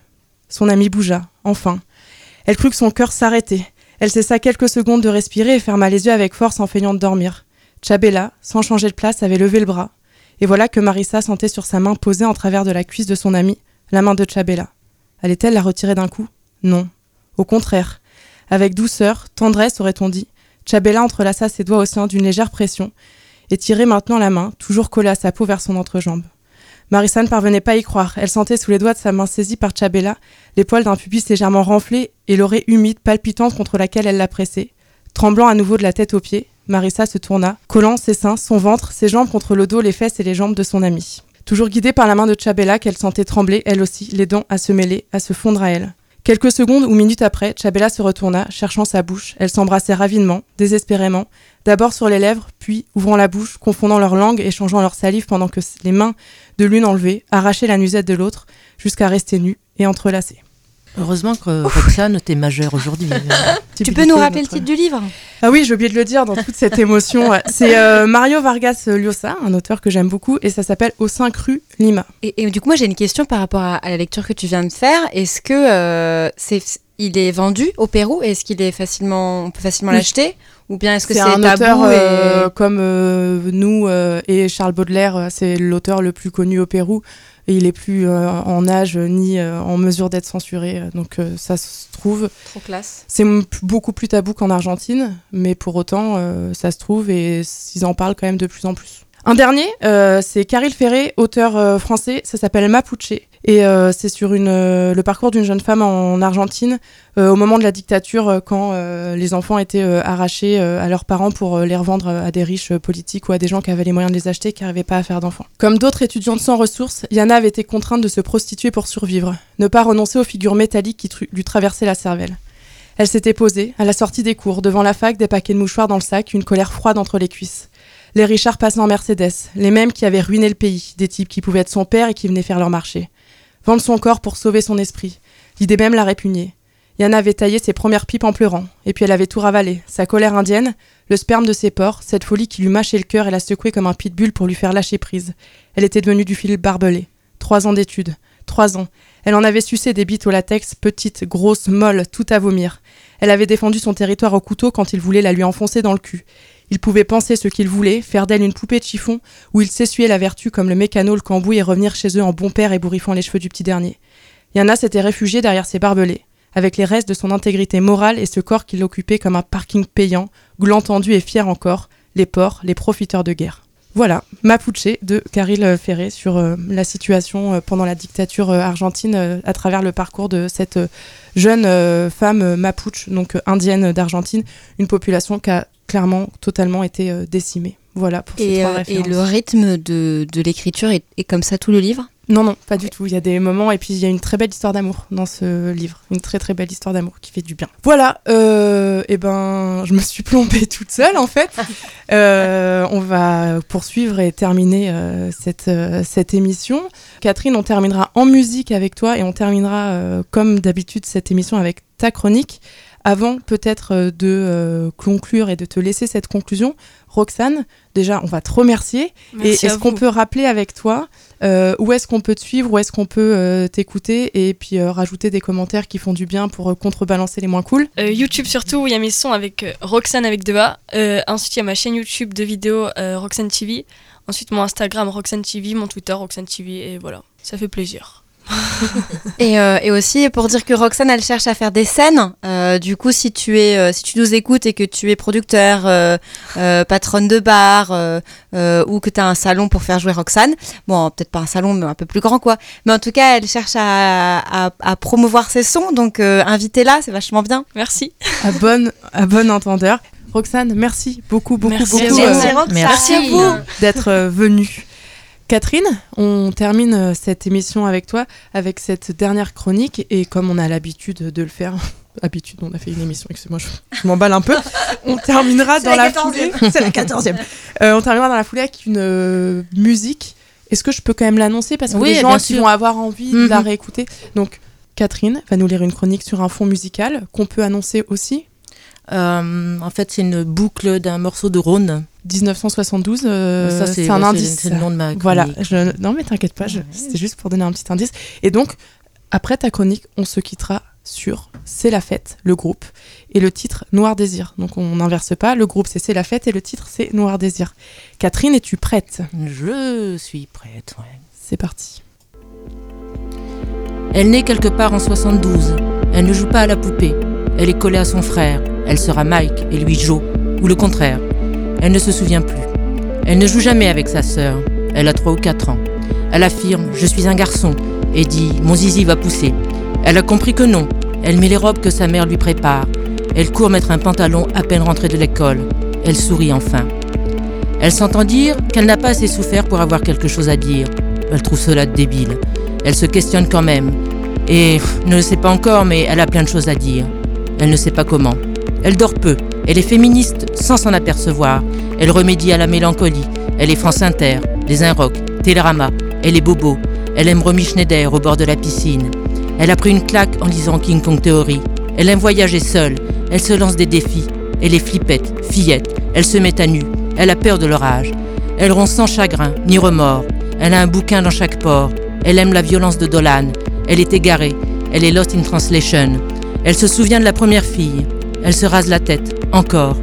Speaker 1: son amie bougea, enfin. Elle crut que son cœur s'arrêtait. Elle cessa quelques secondes de respirer et ferma les yeux avec force en feignant de dormir. Chabella, sans changer de place, avait levé le bras. Et voilà que Marissa sentait sur sa main posée en travers de la cuisse de son amie la main de Chabella. Allait-elle la retirer d'un coup? Non. Au contraire. Avec douceur, tendresse, aurait-on dit, Chabella entrelaça ses doigts au sein d'une légère pression et tirait maintenant la main, toujours collée à sa peau vers son entrejambe. Marissa ne parvenait pas à y croire. Elle sentait sous les doigts de sa main saisie par Chabella les poils d'un pubis légèrement renflé et l'oreille humide, palpitante contre laquelle elle la pressait. Tremblant à nouveau de la tête aux pieds, Marissa se tourna, collant ses seins, son ventre, ses jambes contre le dos, les fesses et les jambes de son amie. Toujours guidée par la main de Chabella qu'elle sentait trembler, elle aussi, les dents à se mêler, à se fondre à elle. Quelques secondes ou minutes après, Chabella se retourna, cherchant sa bouche. Elles s'embrassaient rapidement, désespérément, d'abord sur les lèvres, puis ouvrant la bouche, confondant leurs langues, échangeant leur salive pendant que les mains de l'une enlevaient, arrachaient la nuisette de l'autre, jusqu'à rester nues et entrelacées.
Speaker 5: Heureusement que Roxane, t'es majeure aujourd'hui.
Speaker 21: Tu peux nous rappeler le titre du livre
Speaker 1: Ah oui, j'ai oublié de le dire dans toute cette émotion. C'est euh, Mario Vargas Llosa, un auteur que j'aime beaucoup, et ça s'appelle Au sein cru Lima.
Speaker 21: Et, et du coup, moi, j'ai une question par rapport à, à la lecture que tu viens de faire. Est-ce que euh, c'est, il est vendu au Pérou Est-ce qu'il est facilement, on peut facilement
Speaker 1: Oui.
Speaker 21: l'acheter? Ou bien est-ce que c'est,
Speaker 1: un
Speaker 21: tabou
Speaker 1: auteur
Speaker 21: et-
Speaker 1: euh, comme euh, nous euh, et Charles Baudelaire, c'est l'auteur le plus connu au Pérou. Et il est plus euh, en âge ni euh, en mesure d'être censuré. Donc euh, ça se trouve.
Speaker 21: Trop classe.
Speaker 1: C'est beaucoup plus tabou qu'en Argentine, mais pour autant, ça se trouve et ils en parlent quand même de plus en plus. Un dernier, euh, c'est Caril Ferré, auteur euh, français, ça s'appelle Mapuche. Et euh, c'est sur euh, le parcours d'une jeune femme en Argentine euh, au moment de la dictature, quand les enfants étaient arrachés à leurs parents pour les revendre à des riches politiques ou à des gens qui avaient les moyens de les acheter et qui n'arrivaient pas à faire d'enfants. Comme d'autres étudiantes sans ressources, Yana avait été contrainte de se prostituer pour survivre, ne pas renoncer aux figures métalliques qui lui traversaient la cervelle. Elle s'était posée, à la sortie des cours, devant la fac, des paquets de mouchoirs dans le sac, une colère froide entre les cuisses. Les Richards passaient en Mercedes, les mêmes qui avaient ruiné le pays, des types qui pouvaient être son père et qui venaient faire leur marché. Vendre son corps pour sauver son esprit. L'idée même la répugnait. Yana avait taillé ses premières pipes en pleurant, et puis elle avait tout ravalé. Sa colère indienne, le sperme de ses porcs, cette folie qui lui mâchait le cœur et la secouait comme un pitbull pour lui faire lâcher prise. Elle était devenue du fil barbelé. Trois ans d'études. Trois ans. Elle en avait sucé des bites au latex, petites, grosses, molles, tout à vomir. Elle avait défendu son territoire au couteau quand il voulait la lui enfoncer dans le cul. Il pouvait penser ce qu'il voulait, faire d'elle une poupée de chiffon, où il s'essuyait la vertu comme le mécano le cambouis et revenir chez eux en bon père et bourriffant les cheveux du petit dernier. Yana s'était réfugiée derrière ses barbelés, avec les restes de son intégrité morale et ce corps qu'il occupait comme un parking payant, gland tendu et fier encore, les porcs, les profiteurs de guerre. Voilà, Mapuche de Caril Ferré sur euh, la situation euh, pendant la dictature euh, argentine à travers le parcours de cette jeune femme Mapuche, donc indienne d'Argentine, une population qui a clairement totalement été euh, décimée. Voilà pour ces
Speaker 21: Et,
Speaker 1: trois
Speaker 21: euh, et
Speaker 1: références.
Speaker 21: le rythme de, de l'écriture est, est comme ça tout le livre?
Speaker 1: Non, non, pas du tout. Il y a des moments et puis il y a une très belle histoire d'amour dans ce livre. Une très très belle histoire d'amour qui fait du bien. Voilà, euh, et ben je me suis plombée toute seule en fait. Euh, on va poursuivre et terminer euh, cette, cette émission. Catherine, on terminera en musique avec toi et on terminera comme d'habitude cette émission avec ta chronique. Avant peut-être euh, de euh, conclure et de te laisser cette conclusion, Roxane, déjà on va te remercier.
Speaker 2: Merci
Speaker 1: et est-ce qu'on peut rappeler avec toi euh, où est-ce qu'on peut te suivre, où est-ce qu'on peut euh, t'écouter et puis euh, rajouter des commentaires qui font du bien pour contrebalancer les moins cool?
Speaker 2: YouTube surtout, où il y a mes sons avec Roxane avec deux A. Ensuite, il y a ma chaîne YouTube de vidéos Roxane TV. Ensuite, mon Instagram Roxane TV, mon Twitter Roxane TV. Et voilà, ça fait plaisir.
Speaker 21: Et, euh, et aussi pour dire que Roxane elle cherche à faire des scènes. Euh, du coup si tu es euh, si tu nous écoutes et que tu es producteur, euh, euh, patronne de bar euh, euh, ou que tu as un salon pour faire jouer Roxane, bon peut-être pas un salon mais un peu plus grand quoi. Mais en tout cas elle cherche à, à, à promouvoir ses sons donc euh, invitez-la c'est vachement bien.
Speaker 2: Merci.
Speaker 1: à bon, à bon entendeur. Roxane, merci beaucoup, beaucoup,
Speaker 2: Merci
Speaker 1: beaucoup
Speaker 2: à vous.
Speaker 1: euh,
Speaker 2: Merci.
Speaker 21: Merci à vous.
Speaker 1: d'être euh, venue. Catherine, on termine euh, cette émission avec toi, avec cette dernière chronique. Et comme on a l'habitude de le faire, habitude, on a fait une émission, excusez-moi, je, je m'emballe un peu. On terminera dans
Speaker 21: la
Speaker 1: foulée.
Speaker 21: 14e.
Speaker 1: C'est la 14e. Euh, on terminera dans la foulée avec une euh, musique. Est-ce que je peux quand même l'annoncer? Parce que
Speaker 5: Oui,
Speaker 1: les gens qui vont avoir envie de
Speaker 5: Mhm.
Speaker 1: la réécouter. Donc, Catherine va nous lire une chronique sur un fond musical qu'on peut annoncer aussi.
Speaker 5: Euh, en fait, c'est une boucle d'un morceau de Rhône.
Speaker 1: 1972, euh,
Speaker 5: c'est-
Speaker 1: un indice.
Speaker 5: c'est le nom de ma
Speaker 1: Voilà,
Speaker 5: chronique.
Speaker 1: je... non mais t'inquiète pas, c'était juste pour donner un petit indice. Et donc, après ta chronique, on se quittera sur C'est la fête, le groupe, et le titre Noir Désir. Donc on n'inverse pas, le groupe c'est C'est la fête et le titre c'est Noir Désir. Catherine, es-tu prête?
Speaker 5: Je suis prête, ouais.
Speaker 1: C'est parti.
Speaker 5: Elle naît quelque part en 72. Elle ne joue pas à la poupée. Elle est collée à son frère. Elle sera Mike et lui Joe. Ou le contraire. Elle ne se souvient plus. Elle ne joue jamais avec sa sœur. Elle a 3 ou 4 ans. Elle affirme Je suis un garçon et dit Mon zizi va pousser. Elle a compris que non. Elle met les robes que sa mère lui prépare. Elle court mettre un pantalon à peine rentrée de l'école. Elle sourit enfin. Elle s'entend dire qu'elle n'a pas assez souffert pour avoir quelque chose à dire. Elle trouve cela débile. Elle se questionne quand même. Et ne le sait pas encore, mais elle a plein de choses à dire. Elle ne sait pas comment. Elle dort peu. Elle est féministe sans s'en apercevoir. Elle remédie à la mélancolie. Elle est France Inter, Les Inrock, Télérama. Elle est bobo. Elle aime Romy Schneider au bord de la piscine. Elle a pris une claque en lisant King Kong Theory. Elle aime voyager seule. Elle se lance des défis. Elle est flippette, fillette. Elle se met à nu. Elle a peur de l'orage. Elle ronce sans chagrin, ni remords. Elle a un bouquin dans chaque port. Elle aime la violence de Dolan. Elle est égarée. Elle est lost in translation. Elle se souvient de la première fille. Elle se rase la tête, encore.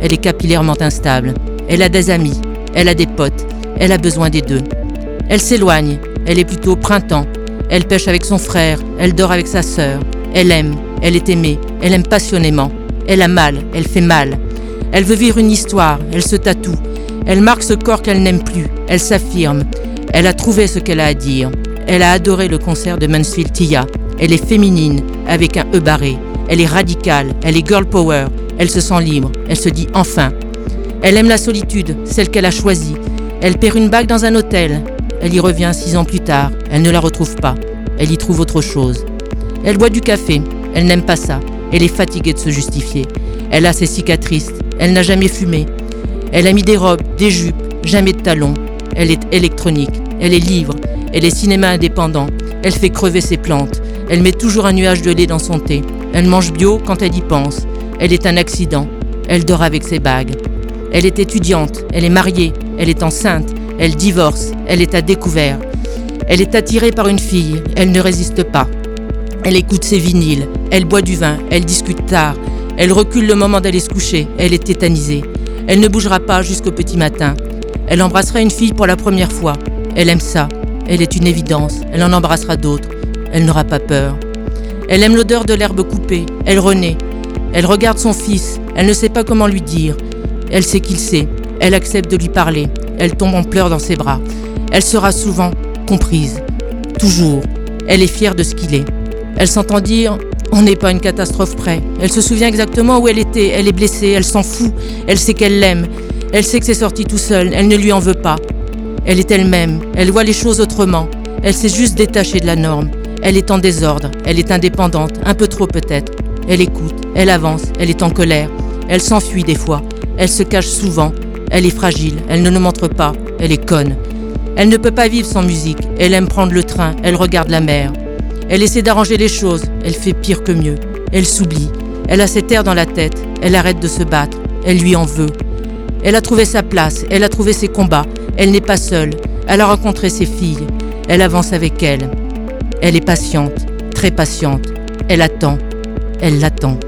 Speaker 5: Elle est capillairement instable. Elle a des amis. Elle a des potes. Elle a besoin des deux. Elle s'éloigne. Elle est plutôt printemps. Elle pêche avec son frère. Elle dort avec sa sœur. Elle aime. Elle est aimée. Elle aime passionnément. Elle a mal. Elle fait mal. Elle veut vivre une histoire. Elle se tatoue. Elle marque ce corps qu'elle n'aime plus. Elle s'affirme. Elle a trouvé ce qu'elle a à dire. Elle a adoré le concert de Mansfield Tia. Elle est féminine, avec un E barré. Elle est radicale, elle est girl power. Elle se sent libre, elle se dit enfin. Elle aime la solitude, celle qu'elle a choisie. Elle perd une bague dans un hôtel. Elle y revient six ans plus tard. Elle ne la retrouve pas. Elle y trouve autre chose. Elle boit du café. Elle n'aime pas ça. Elle est fatiguée de se justifier. Elle a ses cicatrices. Elle n'a jamais fumé. Elle a mis des robes, des jupes, jamais de talons. Elle est électronique. Elle est libre. Elle est cinéma indépendant. Elle fait crever ses plantes. Elle met toujours un nuage de lait dans son thé. Elle mange bio quand elle y pense. Elle est un accident. Elle dort avec ses bagues. Elle est étudiante. Elle est mariée. Elle est enceinte. Elle divorce. Elle est à découvert. Elle est attirée par une fille. Elle ne résiste pas. Elle écoute ses vinyles. Elle boit du vin. Elle discute tard. Elle recule le moment d'aller se coucher. Elle est tétanisée. Elle ne bougera pas jusqu'au petit matin. Elle embrassera une fille pour la première fois. Elle aime ça. Elle est une évidence. Elle en embrassera d'autres. Elle n'aura pas peur. Elle aime l'odeur de l'herbe coupée. Elle renaît. Elle regarde son fils. Elle ne sait pas comment lui dire. Elle sait qu'il sait. Elle accepte de lui parler. Elle tombe en pleurs dans ses bras. Elle sera souvent comprise. Toujours. Elle est fière de ce qu'il est. Elle s'entend dire On n'est pas une catastrophe près. Elle se souvient exactement où elle était. Elle est blessée. Elle s'en fout. Elle sait qu'elle l'aime. Elle sait que c'est sorti tout seul. Elle ne lui en veut pas. Elle est elle-même. Elle voit les choses autrement. Elle s'est juste détachée de la norme. Elle est en désordre. Elle est indépendante. Un peu trop peut-être. Elle écoute. Elle avance. Elle est en colère. Elle s'enfuit des fois. Elle se cache souvent. Elle est fragile. Elle ne le montre pas. Elle est conne. Elle ne peut pas vivre sans musique. Elle aime prendre le train. Elle regarde la mer. Elle essaie d'arranger les choses. Elle fait pire que mieux. Elle s'oublie. Elle a cet air dans la tête. Elle arrête de se battre. Elle lui en veut. Elle a trouvé sa place. Elle a trouvé ses combats. Elle n'est pas seule. Elle a rencontré ses filles. Elle avance avec elles. Elle est patiente, très patiente. Elle attend. Elle l'attend.